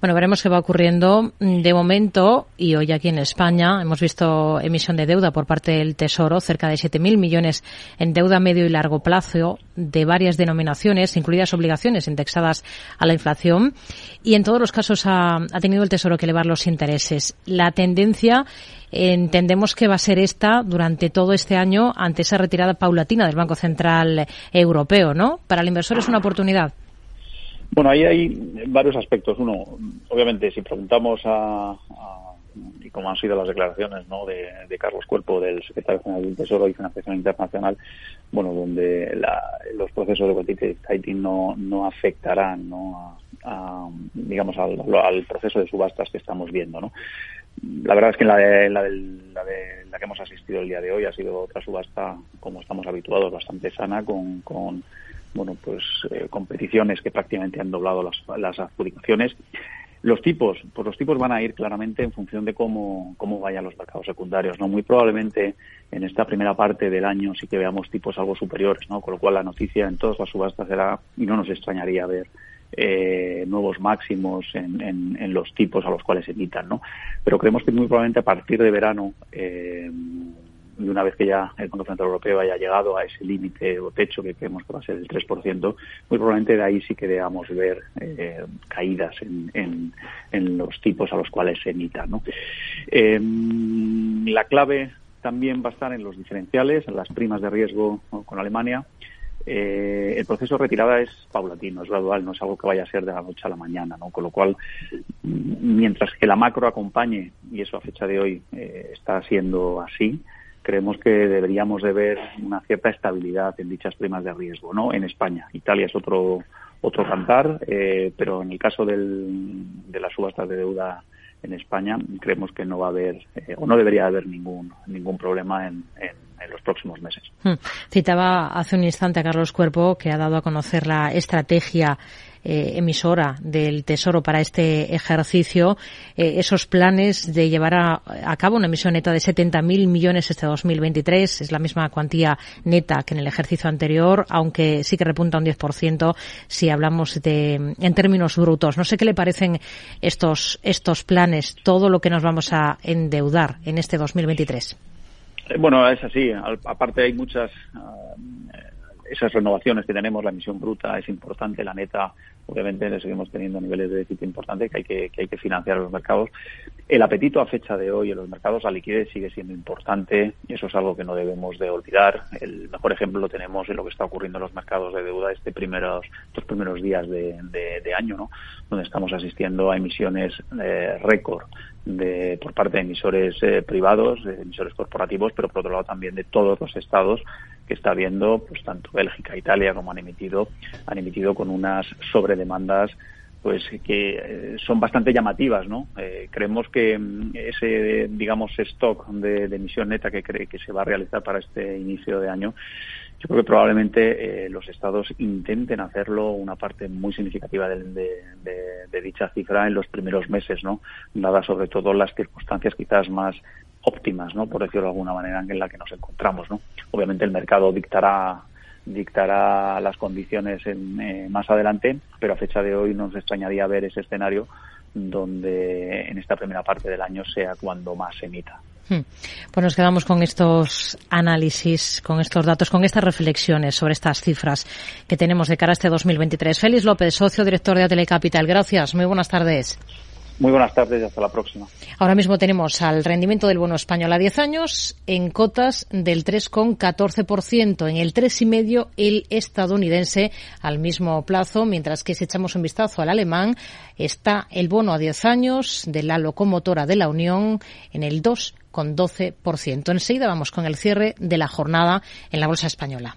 Bueno, veremos qué va ocurriendo. De momento, y hoy aquí en España, hemos visto emisión de deuda por parte del Tesoro, cerca de 7.000 millones en deuda medio y largo plazo de varias denominaciones, incluidas obligaciones indexadas a la inflación. Y en todos los casos ha tenido el Tesoro que elevar los intereses. La tendencia entendemos que va a ser esta durante todo este año ante esa retirada paulatina del Banco Central Europeo, ¿no? Para el inversor es una oportunidad. Bueno, ahí hay varios aspectos. Uno, obviamente, si preguntamos a, y como han sido las declaraciones ¿no? de, Carlos Cuerpo, del secretario general del Tesoro y Financiación Internacional, bueno, donde los procesos de quantitative no, no afectarán ¿no? A, digamos, al, proceso de subastas que estamos viendo. ¿no? La verdad es que la de, la, de, la, que hemos asistido el día de hoy ha sido otra subasta, como estamos habituados, bastante sana, con, con bueno, pues eh, competiciones que prácticamente han doblado las, las adjudicaciones. Los tipos, pues los tipos van a ir claramente en función de cómo, cómo vayan los mercados secundarios, ¿no? Muy probablemente en esta primera parte del año sí que veamos tipos algo superiores, ¿no? Con lo cual la noticia en todas las subastas será, y no nos extrañaría ver eh, nuevos máximos en, en, los tipos a los cuales se emitan, ¿no? Pero creemos que muy probablemente a partir de verano, eh, y una vez que ya el Banco Central Europeo haya llegado a ese límite o techo que creemos que va a ser el 3%, muy probablemente de ahí sí que debamos ver eh, caídas en, en, en, los tipos a los cuales se emitan, ¿no? Em, la clave también va a estar en los diferenciales, en las primas de riesgo con Alemania, eh, el proceso de retirada es paulatino, es gradual, no es algo que vaya a ser de la noche a la mañana, ¿no? Con lo cual, mientras que la macro acompañe, y eso a fecha de hoy eh, está siendo así, creemos que deberíamos de ver una cierta estabilidad en dichas primas de riesgo, ¿no? En España. Italia es otro otro cantar, eh, pero en el caso del, de las subastas de deuda en España creemos que no va a haber eh, o no debería haber ningún ningún problema en, en en los próximos meses. Hmm. Citaba hace un instante a Carlos Cuerpo que ha dado a conocer la estrategia eh, emisora del Tesoro para este ejercicio, eh, esos planes de llevar a, cabo una emisión neta de 70.000 millones este 2023. Es la misma cuantía neta que en el ejercicio anterior, aunque sí que repunta un 10% si hablamos de, en términos brutos. No sé qué le parecen estos, estos planes, todo lo que nos vamos a endeudar en este 2023. Bueno, es así. Aparte hay muchas, esas renovaciones que tenemos, la emisión bruta es importante, la neta, obviamente, le seguimos teniendo niveles de déficit importantes que hay que, que hay que financiar los mercados. El apetito a fecha de hoy en los mercados, la liquidez sigue siendo importante eso es algo que no debemos de olvidar. El mejor ejemplo lo tenemos en lo que está ocurriendo en los mercados de deuda este primeros, estos primeros días de, de, año, ¿no? donde estamos asistiendo a emisiones eh, récord de, por parte de emisores eh, privados, de emisores corporativos, pero por otro lado también de todos los estados que está viendo, pues tanto Bélgica, Italia, como han emitido, han emitido con unas sobredemandas pues que eh, son bastante llamativas, ¿no? Eh, creemos que mm, ese, digamos, stock de, emisión neta que cree que se va a realizar para este inicio de año, yo creo que probablemente eh, los estados intenten hacerlo una parte muy significativa de, dicha cifra en los primeros meses, ¿no? Dadas sobre todo las circunstancias quizás más óptimas, ¿no? Por decirlo de alguna manera en la que nos encontramos, ¿no? Obviamente el mercado dictará dictará las condiciones en, eh, más adelante, pero a fecha de hoy nos extrañaría ver ese escenario donde en esta primera parte del año sea cuando más se emita. Hmm. Pues nos quedamos con estos análisis, con estos datos, con estas reflexiones sobre estas cifras que tenemos de cara a este 2023. Félix López, socio director de Atele Capital. Gracias. Muy buenas tardes. Muy buenas tardes y hasta la próxima. Ahora mismo tenemos al rendimiento del bono español a 10 años en cotas del 3,14%, en el 3,5% el estadounidense al mismo plazo, mientras que si echamos un vistazo al alemán, está el bono a 10 años de la locomotora de la Unión en el 2,12%. Enseguida vamos con el cierre de la jornada en la bolsa española.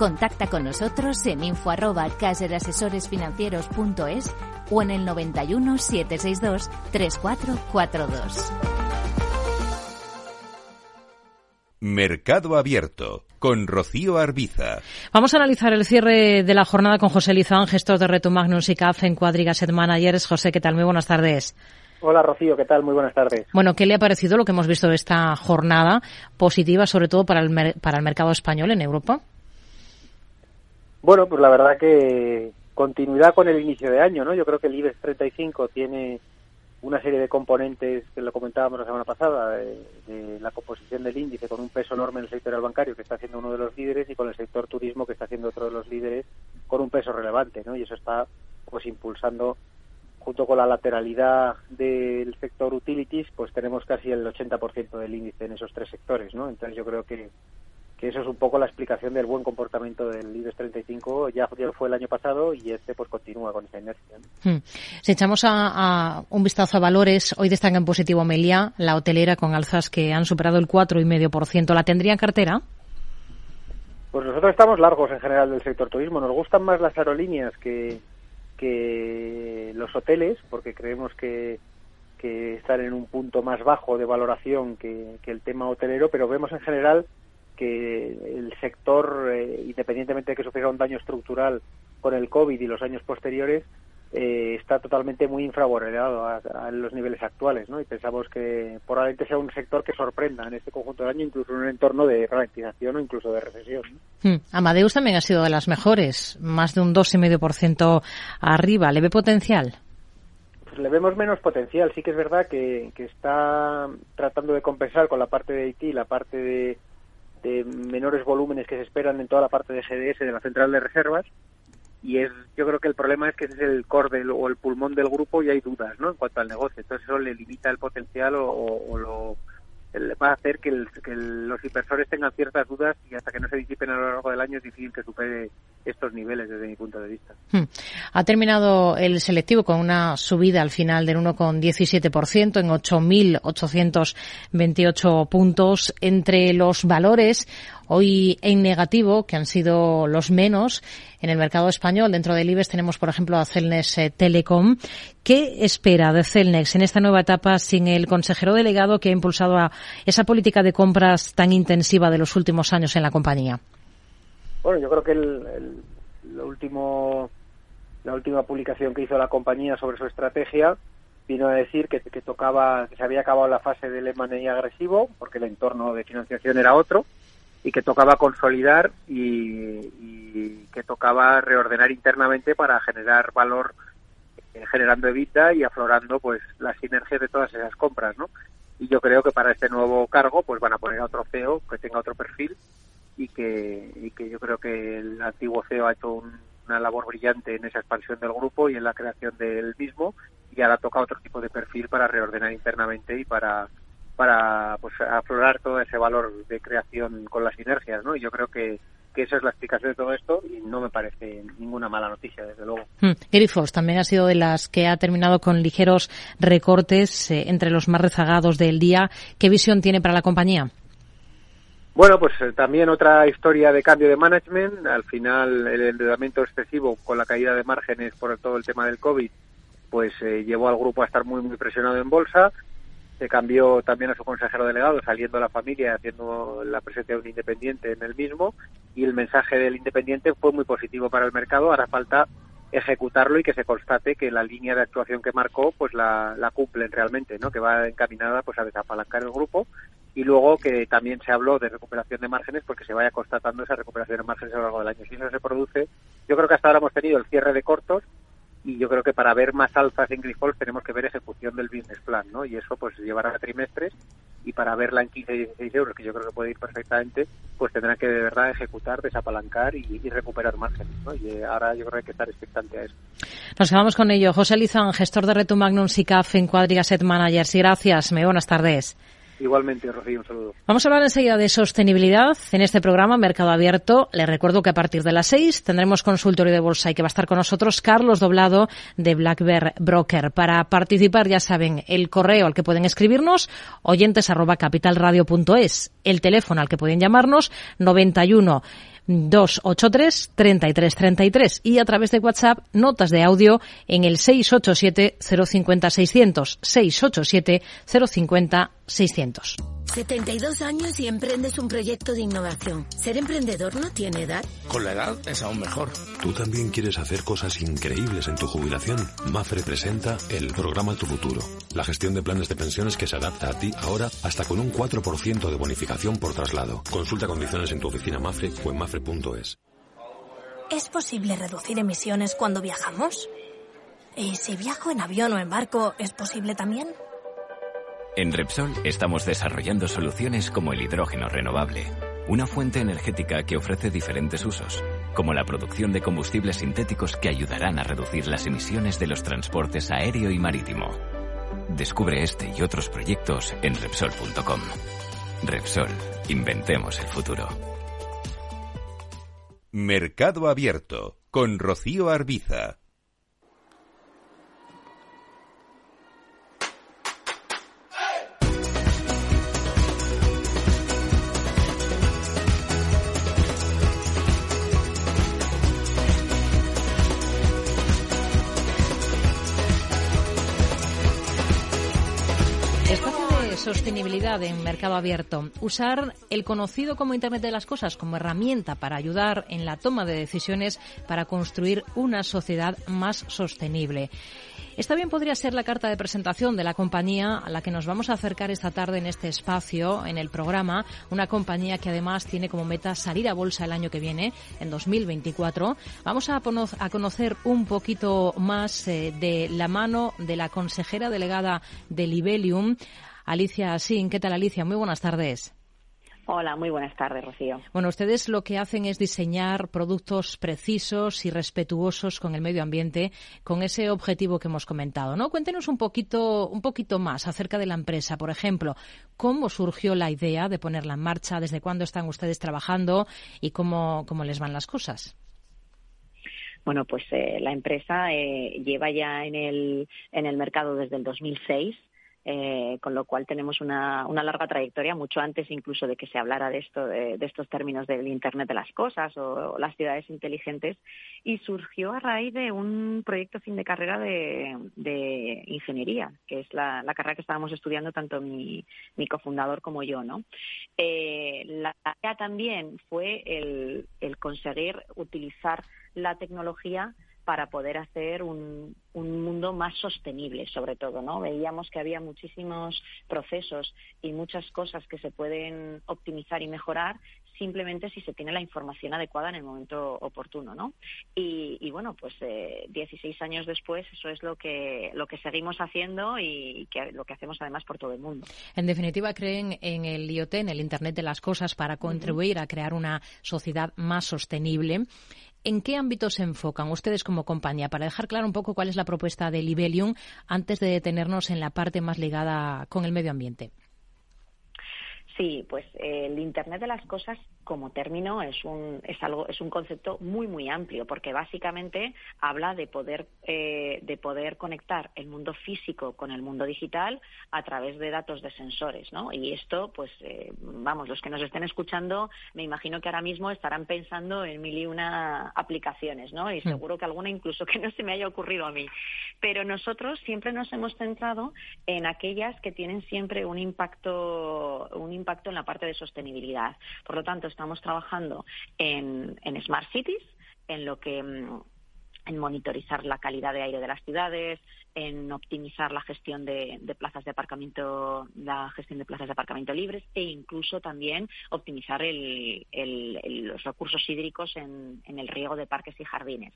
Contacta con nosotros en info o en el 91 762 3442. Mercado Abierto con Rocío Arbiza. Vamos a analizar el cierre de la jornada con José Lizán, gestor de Reto Magnus y CAF en Cuadriga Set Managers. José, ¿qué tal? Muy buenas tardes. Hola Rocío, ¿qué tal? Muy buenas tardes. Bueno, ¿qué le ha parecido lo que hemos visto de esta jornada positiva, sobre todo para el, para el mercado español en Europa? Bueno, pues la verdad que continuidad con el inicio de año, ¿no? Yo creo que el IBEX 35 tiene una serie de componentes que lo comentábamos la semana pasada, de, la composición del índice con un peso enorme en el sector bancario, que está siendo uno de los líderes, y con el sector turismo, que está siendo otro de los líderes, con un peso relevante, ¿no? Y eso está, pues, impulsando, junto con la lateralidad del sector utilities, pues tenemos casi el 80% del índice en esos tres sectores, ¿no? Entonces yo creo que que eso es un poco la explicación del buen comportamiento del IBEX 35. Ya, fue el año pasado y este pues continúa con esa inercia. Hmm. Si echamos a, un vistazo a valores, hoy destaca en positivo Melia, la hotelera con alzas que han superado el 4,5%. ¿La tendría en cartera? Pues nosotros estamos largos en general del sector turismo. Nos gustan más las aerolíneas que, que los hoteles, porque creemos que, que están en un punto más bajo de valoración que, que el tema hotelero, pero vemos en general que el sector, eh, independientemente de que sufriera un daño estructural con el COVID y los años posteriores, eh, está totalmente muy infravalorado a, los niveles actuales, ¿no? Y pensamos que probablemente sea un sector que sorprenda en este conjunto de año, incluso en un entorno de ralentización o incluso de recesión. Hmm. Amadeus también ha sido de las mejores, más de un 2,5% arriba. ¿Le ve potencial? Pues le vemos menos potencial. Sí que es verdad que, que está tratando de compensar con la parte de Haití, la parte de de menores volúmenes que se esperan en toda la parte de GDS de la central de reservas y es yo creo que el problema es que ese es el core o el pulmón del grupo y hay dudas no en cuanto al negocio. Entonces eso le limita el potencial o, lo va a hacer que, los inversores tengan ciertas dudas y hasta que no se disipen a lo largo del año es difícil que supere estos niveles desde mi punto de vista. Hmm. Ha terminado el selectivo con una subida al final del 1,17% en 8.828 puntos. Entre los valores hoy en negativo, que han sido los menos en el mercado español, dentro del IBEX tenemos, por ejemplo, a Celnex eh, Telecom. ¿Qué espera de Celnex en esta nueva etapa sin el consejero delegado que ha impulsado a esa política de compras tan intensiva de los últimos años en la compañía? Bueno, yo creo que el, último, la última publicación que hizo la compañía sobre su estrategia vino a decir que, tocaba, que se había acabado la fase del M&A agresivo, porque el entorno de financiación era otro, y que tocaba consolidar y, que tocaba reordenar internamente para generar valor eh, generando evita y aflorando pues las sinergias de todas esas compras, ¿no? Y yo creo que para este nuevo cargo pues van a poner a otro CEO que tenga otro perfil y que, y que yo creo que el antiguo CEO ha hecho una labor brillante en esa expansión del grupo y en la creación del mismo y ahora toca otro tipo de perfil para reordenar internamente y para para pues aflorar todo ese valor de creación con las sinergias, ¿no? Y yo creo que, que esa es la explicación de todo esto y no me parece ninguna mala noticia, desde luego. Hmm. Grifos también ha sido de las que ha terminado con ligeros recortes eh, entre los más rezagados del día. ¿Qué visión tiene para la compañía? Bueno, pues eh, también otra historia de cambio de management. Al final, el endeudamiento excesivo con la caída de márgenes por todo el tema del COVID, pues eh, llevó al grupo a estar muy, muy presionado en bolsa. Se cambió también a su consejero delegado, saliendo de la familia, haciendo la presencia de un independiente en el mismo. Y el mensaje del independiente fue muy positivo para el mercado. Ahora falta ejecutarlo y que se constate que la línea de actuación que marcó pues la, la cumplen realmente, ¿no? Que va encaminada pues a desapalancar el grupo y luego que también se habló de recuperación de márgenes porque se vaya constatando esa recuperación de márgenes a lo largo del año. Si eso se produce, yo creo que hasta ahora hemos tenido el cierre de cortos y yo creo que para ver más alzas en Grifols tenemos que ver ejecución del business plan, ¿no? Y eso pues llevará a trimestres y para verla en 15 y 16 euros, que yo creo que puede ir perfectamente, pues tendrán que de verdad ejecutar, desapalancar y, recuperar márgenes, ¿no? Y eh, ahora yo creo que hay que estar expectante a eso. Nos quedamos con ello. José Lizán, gestor de Reto Magnum SICAF en Quadriga Set Managers. Gracias. Muy buenas tardes. Igualmente, Rocío, un saludo. Vamos a hablar enseguida de sostenibilidad en este programa Mercado Abierto. Les recuerdo que a partir de las seis tendremos consultorio de bolsa y que va a estar con nosotros Carlos Doblado de Black Bear Broker. Para participar, ya saben, el correo al que pueden escribirnos, oyentes arroba capitalradio.es. El teléfono al que pueden llamarnos, 91 283 3333 y a través de WhatsApp notas de audio en el 687 050 600 687 050 600. 72 años y emprendes un proyecto de innovación. ¿Ser emprendedor no tiene edad? Con la edad es aún mejor. ¿Tú también quieres hacer cosas increíbles en tu jubilación? Mafre presenta el programa Tu Futuro. La gestión de planes de pensiones que se adapta a ti ahora hasta con un 4% de bonificación por traslado. Consulta condiciones en tu oficina Mafre o en mafre.es. ¿Es posible reducir emisiones cuando viajamos? ¿Y si viajo en avión o en barco, es posible también? En Repsol estamos desarrollando soluciones como el hidrógeno renovable, una fuente energética que ofrece diferentes usos, como la producción de combustibles sintéticos que ayudarán a reducir las emisiones de los transportes aéreo y marítimo. Descubre este y otros proyectos en Repsol.com. Repsol, inventemos el futuro. Mercado Abierto con Rocío Arbiza. Sostenibilidad en mercado abierto. Usar el conocido como Internet de las Cosas como herramienta para ayudar en la toma de decisiones para construir una sociedad más sostenible. Esta bien podría ser la carta de presentación de la compañía a la que nos vamos a acercar esta tarde en este espacio, en el programa. Una compañía que además tiene como meta salir a bolsa el año que viene, en 2024. Vamos a, conocer un poquito más eh, de la mano de la consejera delegada de Libelium, Alicia Sin. ¿Qué tal, Alicia? Muy buenas tardes. Hola, muy buenas tardes, Rocío. Bueno, ustedes lo que hacen es diseñar productos precisos y respetuosos con el medio ambiente, con ese objetivo que hemos comentado, ¿no? Cuéntenos un poquito, un poquito más acerca de la empresa, por ejemplo, cómo surgió la idea de ponerla en marcha, desde cuándo están ustedes trabajando y cómo, cómo les van las cosas. Bueno, pues la empresa lleva ya en el, en el mercado desde el 2006 eh, con lo cual tenemos una, una, larga trayectoria, mucho antes incluso de que se hablara de, esto, de, estos términos del Internet de las Cosas o, las ciudades inteligentes, y surgió a raíz de un proyecto fin de carrera de, ingeniería, que es la, carrera que estábamos estudiando tanto mi, cofundador como yo. ¿no? Eh, la idea también fue el conseguir utilizar la tecnología para poder hacer un, un, mundo más sostenible, sobre todo, ¿no? Veíamos que había muchísimos procesos y muchas cosas que se pueden optimizar y mejorar simplemente si se tiene la información adecuada en el momento oportuno, ¿no? Y, bueno, pues eh, 16 años después eso es lo que lo que seguimos haciendo y que, lo que hacemos además por todo el mundo. En definitiva, creen en el IoT, en el Internet de las cosas, para contribuir a crear una sociedad más sostenible. ¿En qué ámbitos se enfocan ustedes como compañía? Para dejar claro un poco cuál es la propuesta de Libelium antes de detenernos en la parte más ligada con el medio ambiente. Sí, pues eh, el Internet de las cosas como término es un es algo es un concepto muy muy amplio porque básicamente habla de poder eh, de poder conectar el mundo físico con el mundo digital a través de datos de sensores, ¿no? Y esto, pues eh, vamos, los que nos estén escuchando, me imagino que ahora mismo estarán pensando en mil y una aplicaciones, ¿no? Y mm. seguro que alguna incluso que no se me haya ocurrido a mí. Pero nosotros siempre nos hemos centrado en aquellas que tienen siempre un impacto un impacto en la parte de sostenibilidad. Por lo tanto, estamos trabajando en, en Smart Cities, en lo que mm, en monitorizar la calidad de aire de las ciudades, en optimizar la gestión de, plazas de aparcamiento, la gestión de plazas de aparcamiento libres e incluso también optimizar los recursos hídricos en, el riego de parques y jardines.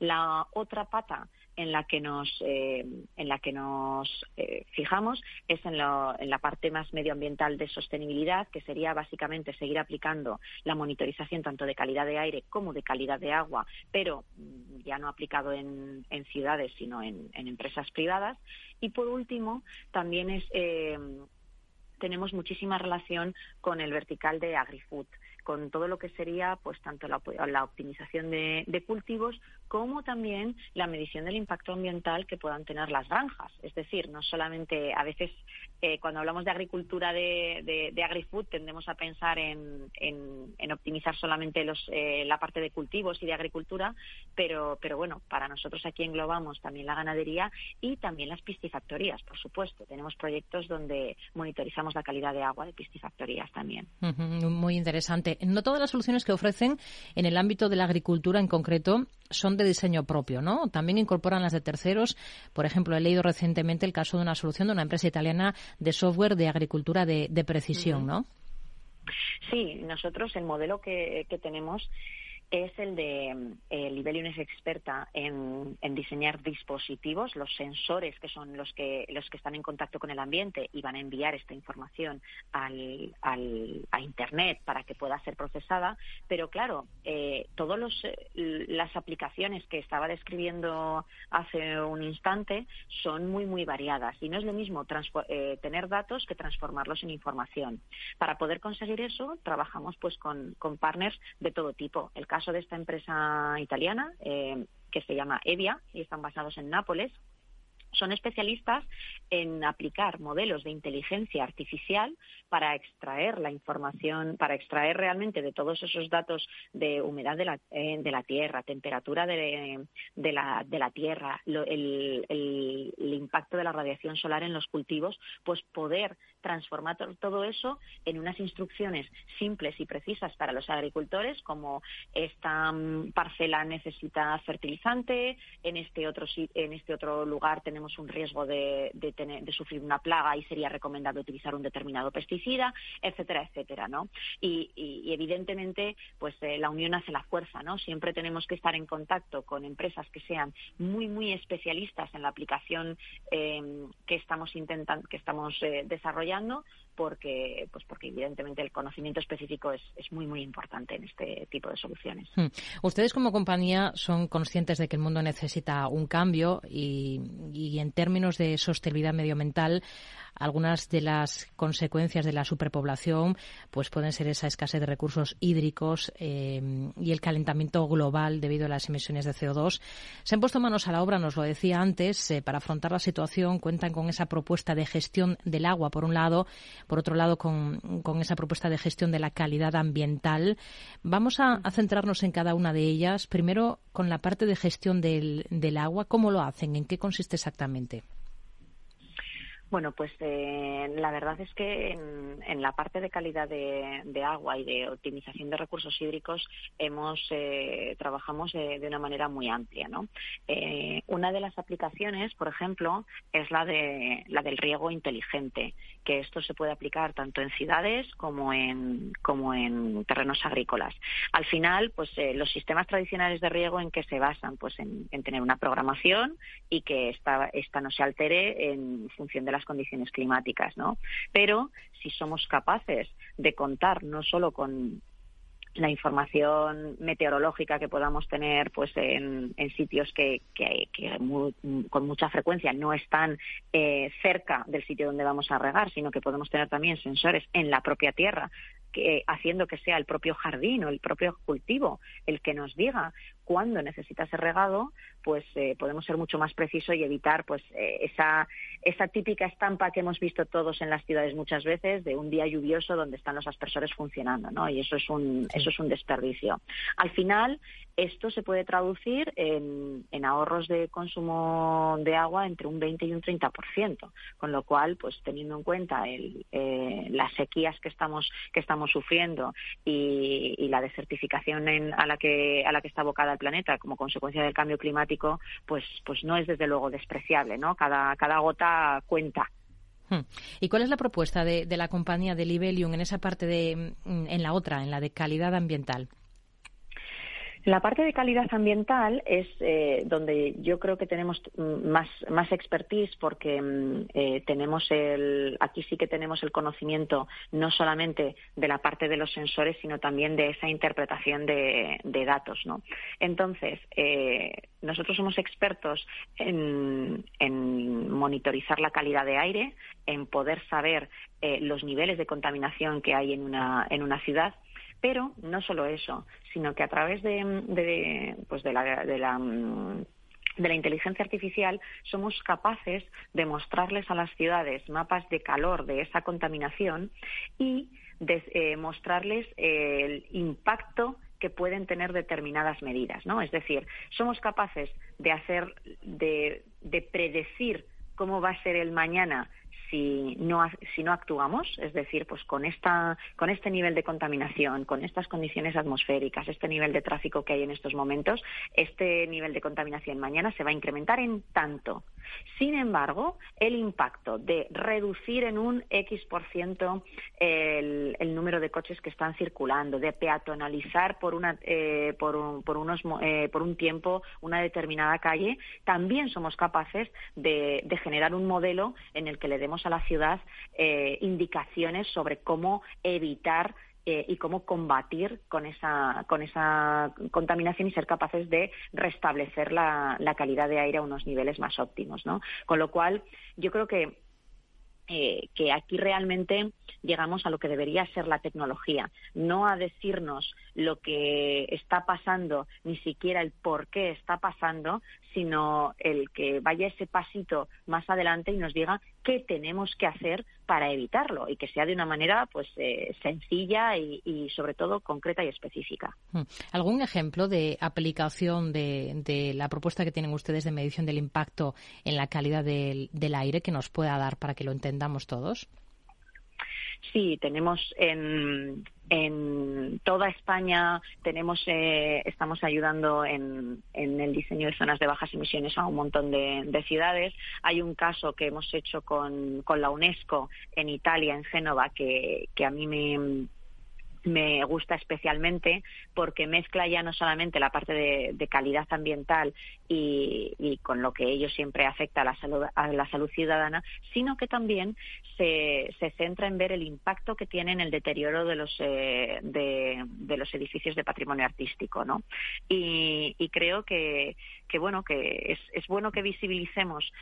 La otra pata en la que nos eh, en la que nos eh, fijamos es en, en la parte más medioambiental de sostenibilidad, que sería básicamente seguir aplicando la monitorización tanto de calidad de aire como de calidad de agua, pero mm, ya no aplicado en, ciudades, sino en, empresas privadas. Y por último, también es, eh, tenemos muchísima relación con el vertical de AgriFood con todo lo que sería pues tanto la, optimización de, cultivos como también la medición del impacto ambiental que puedan tener las granjas. Es decir, no solamente a veces eh, cuando hablamos de agricultura de, de, agrifood tendemos a pensar en, en, optimizar solamente los, eh, la parte de cultivos y de agricultura, pero, pero bueno, para nosotros aquí englobamos también la ganadería y también las piscifactorías, por supuesto. Tenemos proyectos donde monitorizamos la calidad de agua de piscifactorías también. muy interesante no todas las soluciones que ofrecen en el ámbito de la agricultura en concreto son de diseño propio, ¿no? También incorporan las de terceros. Por ejemplo, he leído recientemente el caso de una solución de una empresa italiana de software de agricultura de, precisión, ¿no? Sí, nosotros el modelo que tenemos es el de eh, Libelium es experta en, diseñar dispositivos, los sensores que son los que los que están en contacto con el ambiente y van a enviar esta información al, a internet para que pueda ser procesada. Pero claro, eh, todas las aplicaciones que estaba describiendo hace un instante son muy muy variadas y no es lo mismo eh, tener datos que transformarlos en información. Para poder conseguir eso trabajamos pues con, con partners de todo tipo. El de esta empresa italiana eh, que se llama Evia y están basados en Nápoles son especialistas en aplicar modelos de inteligencia artificial para extraer la información, para extraer realmente de todos esos datos de humedad de la, eh, de la tierra, temperatura de, la, tierra, el, el, impacto de la radiación solar en los cultivos, pues poder transformar todo eso en unas instrucciones simples y precisas para los agricultores, como esta mm, parcela necesita fertilizante, en este otro, en este otro lugar tenemos tenemos un riesgo de, de, sufrir una plaga y sería recomendable utilizar un determinado pesticida, etcétera, etcétera, ¿no? Y, evidentemente, pues eh, la unión hace la fuerza, ¿no? Siempre tenemos que estar en contacto con empresas que sean muy, muy especialistas en la aplicación eh, que estamos intentando, que estamos eh, desarrollando, porque, pues porque evidentemente el conocimiento específico es, es muy, muy importante en este tipo de soluciones. Hmm. Ustedes como compañía son conscientes de que el mundo necesita un cambio y, y en términos de sostenibilidad medioambiental algunas de las consecuencias de la superpoblación pues pueden ser esa escasez de recursos hídricos eh, y el calentamiento global debido a las emisiones de CO2. Se han puesto manos a la obra, nos lo decía antes, eh, para afrontar la situación cuentan con esa propuesta de gestión del agua, por un lado, por otro lado, con, esa propuesta de gestión de la calidad ambiental. Vamos a, centrarnos en cada una de ellas. Primero, con la parte de gestión del, del agua, ¿cómo lo hacen? ¿En qué consiste exactamente? Bueno, pues eh, la verdad es que en, la parte de calidad de, agua y de optimización de recursos hídricos hemos eh, trabajamos de, una manera muy amplia, ¿no? Eh, una de las aplicaciones, por ejemplo, es la de la del riego inteligente, que esto se puede aplicar tanto en ciudades como en como en terrenos agrícolas. Al final, pues los sistemas tradicionales de riego en qué se basan, pues en, tener una programación y que esta esta no se altere en función de la condiciones climáticas, ¿no? Pero si somos capaces de contar no solo con la información meteorológica que podamos tener pues en, sitios que, con mucha frecuencia no están eh, cerca del sitio donde vamos a regar, sino que podemos tener también sensores en la propia tierra que, haciendo que sea el propio jardín o el propio cultivo el que nos diga cuándo necesita ser regado, pues eh, podemos ser mucho más precisos y evitar pues eh, esa, esa típica estampa que hemos visto todos en las ciudades muchas veces de un día lluvioso donde están los aspersores funcionando, ¿no? Y eso es un, eso es un desperdicio. Al final, esto se puede traducir en, en, ahorros de consumo de agua entre un 20 y un 30%, con lo cual, pues teniendo en cuenta el, eh, las sequías que estamos que estamos sufriendo y, y la desertificación en, a la que a la que está abocada planeta como consecuencia del cambio climático, pues, pues no es desde luego despreciable, ¿no? Cada, cada gota cuenta. Hmm. ¿Y cuál es la propuesta de, de la compañía de Libelium en esa parte de, en la otra, en la de calidad ambiental? La parte de calidad ambiental es eh, donde yo creo que tenemos más, más expertise porque mm, eh, tenemos el, aquí sí que tenemos el conocimiento no solamente de la parte de los sensores, sino también de esa interpretación de, datos. ¿no? Entonces, eh, nosotros somos expertos en, en, monitorizar la calidad de aire, en poder saber los niveles de contaminación que hay en una, en una ciudad pero no solo eso, sino que a través de, pues de la, de la de la inteligencia artificial somos capaces de mostrarles a las ciudades mapas de calor de esa contaminación y de eh, mostrarles el impacto que pueden tener determinadas medidas, ¿no? Es decir, somos capaces de hacer, de, de predecir cómo va a ser el mañana si no, si no actuamos, es decir, pues con, esta, con este nivel de contaminación, con estas condiciones atmosféricas, este nivel de tráfico que hay en estos momentos, este nivel de contaminación mañana se va a incrementar en tanto. Sin embargo, el impacto de reducir en un X por ciento el, número de coches que están circulando, de peatonalizar por, una, eh, por, un, por, unos, eh, por un tiempo una determinada calle, también somos capaces de, generar un modelo en el que le demos a la ciudad eh, indicaciones sobre cómo evitar eh, y cómo combatir con esa, con esa contaminación y ser capaces de restablecer la, la calidad de aire a unos niveles más óptimos. ¿no? Con lo cual, yo creo que eh, que aquí realmente llegamos a lo que debería ser la tecnología, no a decirnos lo que está pasando, ni siquiera el por qué está pasando, sino el que vaya ese pasito más adelante y nos diga qué tenemos que hacer para evitarlo y que sea de una manera pues eh, sencilla y, sobre todo concreta y específica. Hmm. ¿Algún ejemplo de aplicación de, la propuesta que tienen ustedes de medición del impacto en la calidad del, aire que nos pueda dar para que lo entendamos todos? Sí, tenemos en, toda España tenemos eh, estamos ayudando en, el diseño de zonas de bajas emisiones a un montón de, ciudades. Hay un caso que hemos hecho con, la UNESCO en Italia, en Génova, que, que a mí me, me gusta especialmente porque mezcla ya no solamente la parte de, calidad ambiental y, con lo que ello siempre afecta a la salud, a la salud ciudadana, sino que también se, se centra en ver el impacto que tiene en el deterioro de los, eh, de, los edificios de patrimonio artístico. ¿no? Y, creo que, que, bueno, que es, es bueno que visibilicemos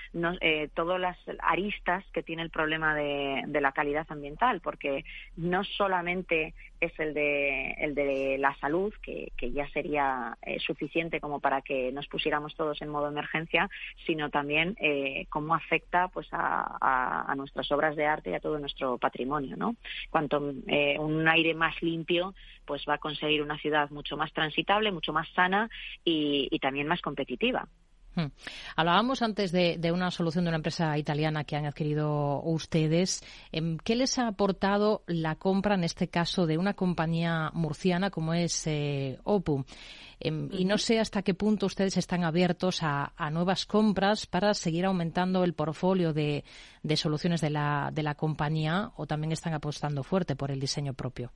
eh, todas las aristas que tiene el problema de, de la calidad ambiental, porque no solamente es el de, el de la salud, que, que ya sería eh, suficiente como para que nos pusiéramos todos en modo emergencia, sino también eh, cómo afecta pues a, nuestras obras de arte y a todo nuestro patrimonio. ¿no? Cuanto eh, un aire más limpio, pues va a conseguir una ciudad mucho más transitable, mucho más sana y también más competitiva. Hmm. Hablábamos antes de, una solución de una empresa italiana que han adquirido ustedes. Em, ¿Qué les ha aportado la compra, en este caso, de una compañía murciana como es eh, OPU? Em, y no sé hasta qué punto ustedes están abiertos a, nuevas compras para seguir aumentando el portfolio de, de soluciones de la, de la compañía o también están apostando fuerte por el diseño propio.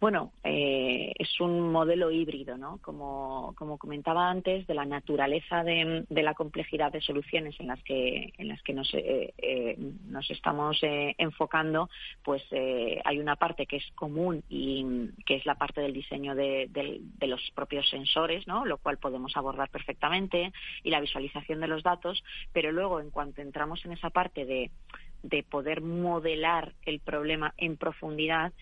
Bueno, eh, es un modelo híbrido, ¿no? Como, comentaba antes, de la naturaleza de, la complejidad de soluciones en las que, en las que nos, eh, eh, nos estamos enfocando, pues hay una parte que es común y que es la parte del diseño de, de, los propios sensores, ¿no? Lo cual podemos abordar perfectamente y la visualización de los datos, pero luego en cuanto entramos en esa parte de de poder modelar el problema en profundidad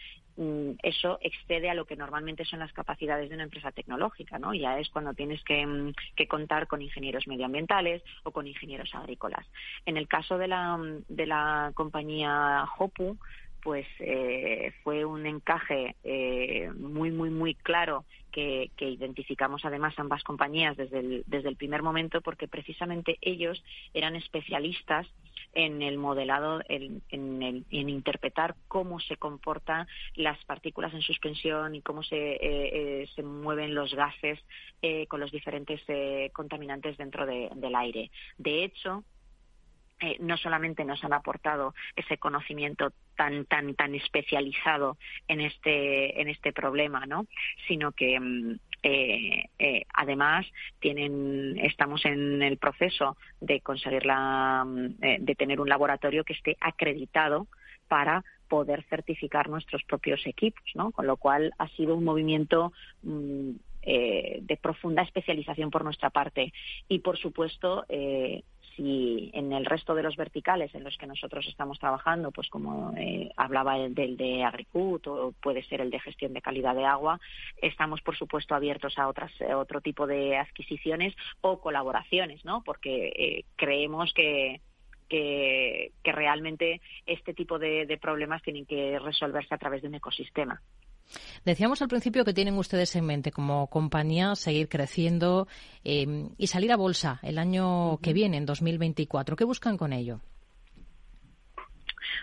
eso excede a lo que normalmente son las capacidades de una empresa tecnológica, ¿no? Ya es cuando tienes que, mm, contar con ingenieros medioambientales o con ingenieros agrícolas. En el caso de la, mm, de la compañía Hopu, pues eh, fue un encaje eh, muy, muy, muy claro que, identificamos además ambas compañías desde el, desde el primer momento porque precisamente ellos eran especialistas en el modelado, en, en, interpretar cómo se comportan las partículas en suspensión y cómo se, eh, eh, se mueven los gases eh, con los diferentes contaminantes dentro del aire. De hecho, no solamente nos han aportado ese conocimiento tan tan tan especializado en este en este problema no sino que mm, eh, eh, además, tienen, estamos en el proceso de conseguir la, mm, eh, de tener un laboratorio que esté acreditado para poder certificar nuestros propios equipos, ¿no? Con lo cual ha sido un movimiento mm, de profunda especialización por nuestra parte y, por supuesto, si en el resto de los verticales en los que nosotros estamos trabajando, pues como eh, hablaba el del de Agricut o puede ser el de gestión de calidad de agua, estamos por supuesto abiertos a otras eh, otro tipo de adquisiciones o colaboraciones, ¿no? Porque eh, creemos que que, realmente este tipo de problemas tienen que resolverse a través de un ecosistema. Decíamos al principio que tienen ustedes en mente como compañía seguir creciendo em, y salir a bolsa el año que viene, en 2024. ¿Qué buscan con ello?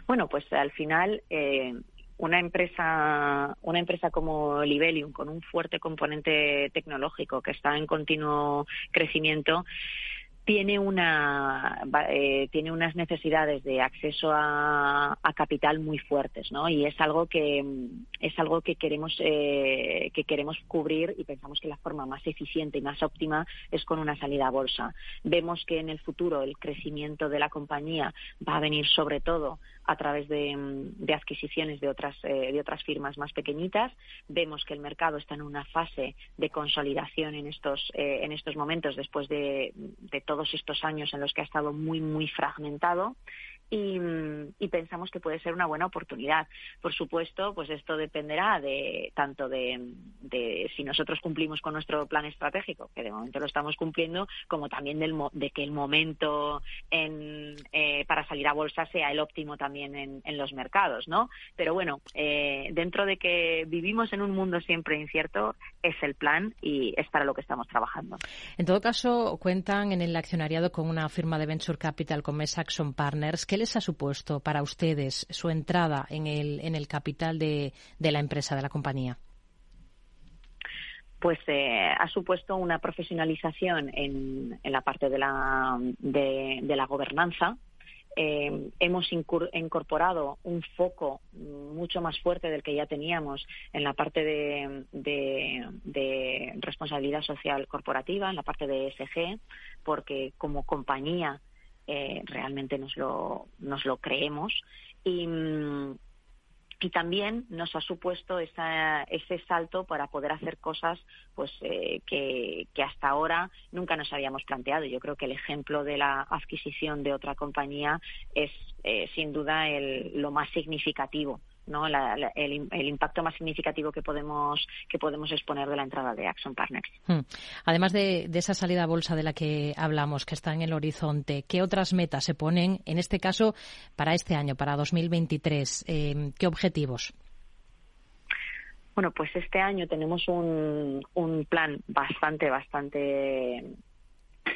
Bueno, pues al final eh, una empresa una empresa como Libelium con un fuerte componente tecnológico que está en continuo crecimiento tiene una eh, tiene unas necesidades de acceso a, capital muy fuertes no y es algo que es algo que queremos eh, que queremos cubrir y pensamos que la forma más eficiente y más óptima es con una salida a bolsa. Vemos que en el futuro el crecimiento de la compañía va a venir sobre todo a través de, adquisiciones de otras eh, de otras firmas más pequeñitas. Vemos que el mercado está en una fase de consolidación en estos en estos momentos después de, de todo todos estos años en los que ha estado muy, muy fragmentado y, pensamos que puede ser una buena oportunidad. Por supuesto, pues esto dependerá de tanto de, si nosotros cumplimos con nuestro plan estratégico, que de momento lo estamos cumpliendo, como también del, de que el momento eh, para salir a bolsa sea el óptimo también en, los mercados, ¿no? Pero bueno, eh, dentro de que vivimos en un mundo siempre incierto, es el plan y es para lo que estamos trabajando. En todo caso, cuentan en el accionariado con una firma de venture capital como es Axon Partners. ¿Qué ha supuesto para ustedes su entrada en el, en el capital de, la empresa, de la compañía? pues eh, ha supuesto una profesionalización en, en la parte de la, de, la gobernanza eh, hemos incorporado un foco mucho más fuerte del que ya teníamos en la parte de, de responsabilidad social corporativa, en la parte de ESG, porque como compañía eh, realmente nos lo, nos lo creemos. Y, mm, y también nos ha supuesto esa, ese salto para poder hacer cosas pues eh, que, que, hasta ahora nunca nos habíamos planteado. Yo creo que el ejemplo de la adquisición de otra compañía es eh, sin duda el, lo más significativo ¿no? el, impacto más significativo que podemos que podemos exponer de la entrada de Action Partners. Hmm. Además de, esa salida a bolsa de la que hablamos, que está en el horizonte, ¿qué otras metas se ponen, en este caso, para este año, para 2023? Eh, ¿Qué objetivos? Bueno, pues este año tenemos un, un plan bastante, bastante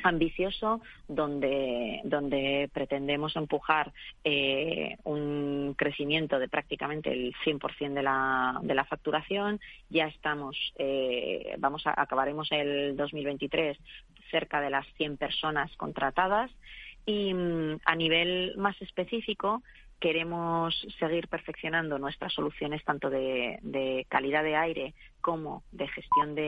ambicioso donde, donde pretendemos empujar eh, un crecimiento de prácticamente el 100% de la, de la facturación. Ya estamos, eh, vamos a, acabaremos el 2023 cerca de las 100 personas contratadas y mm, a nivel más específico queremos seguir perfeccionando nuestras soluciones tanto de calidad de aire como de gestión de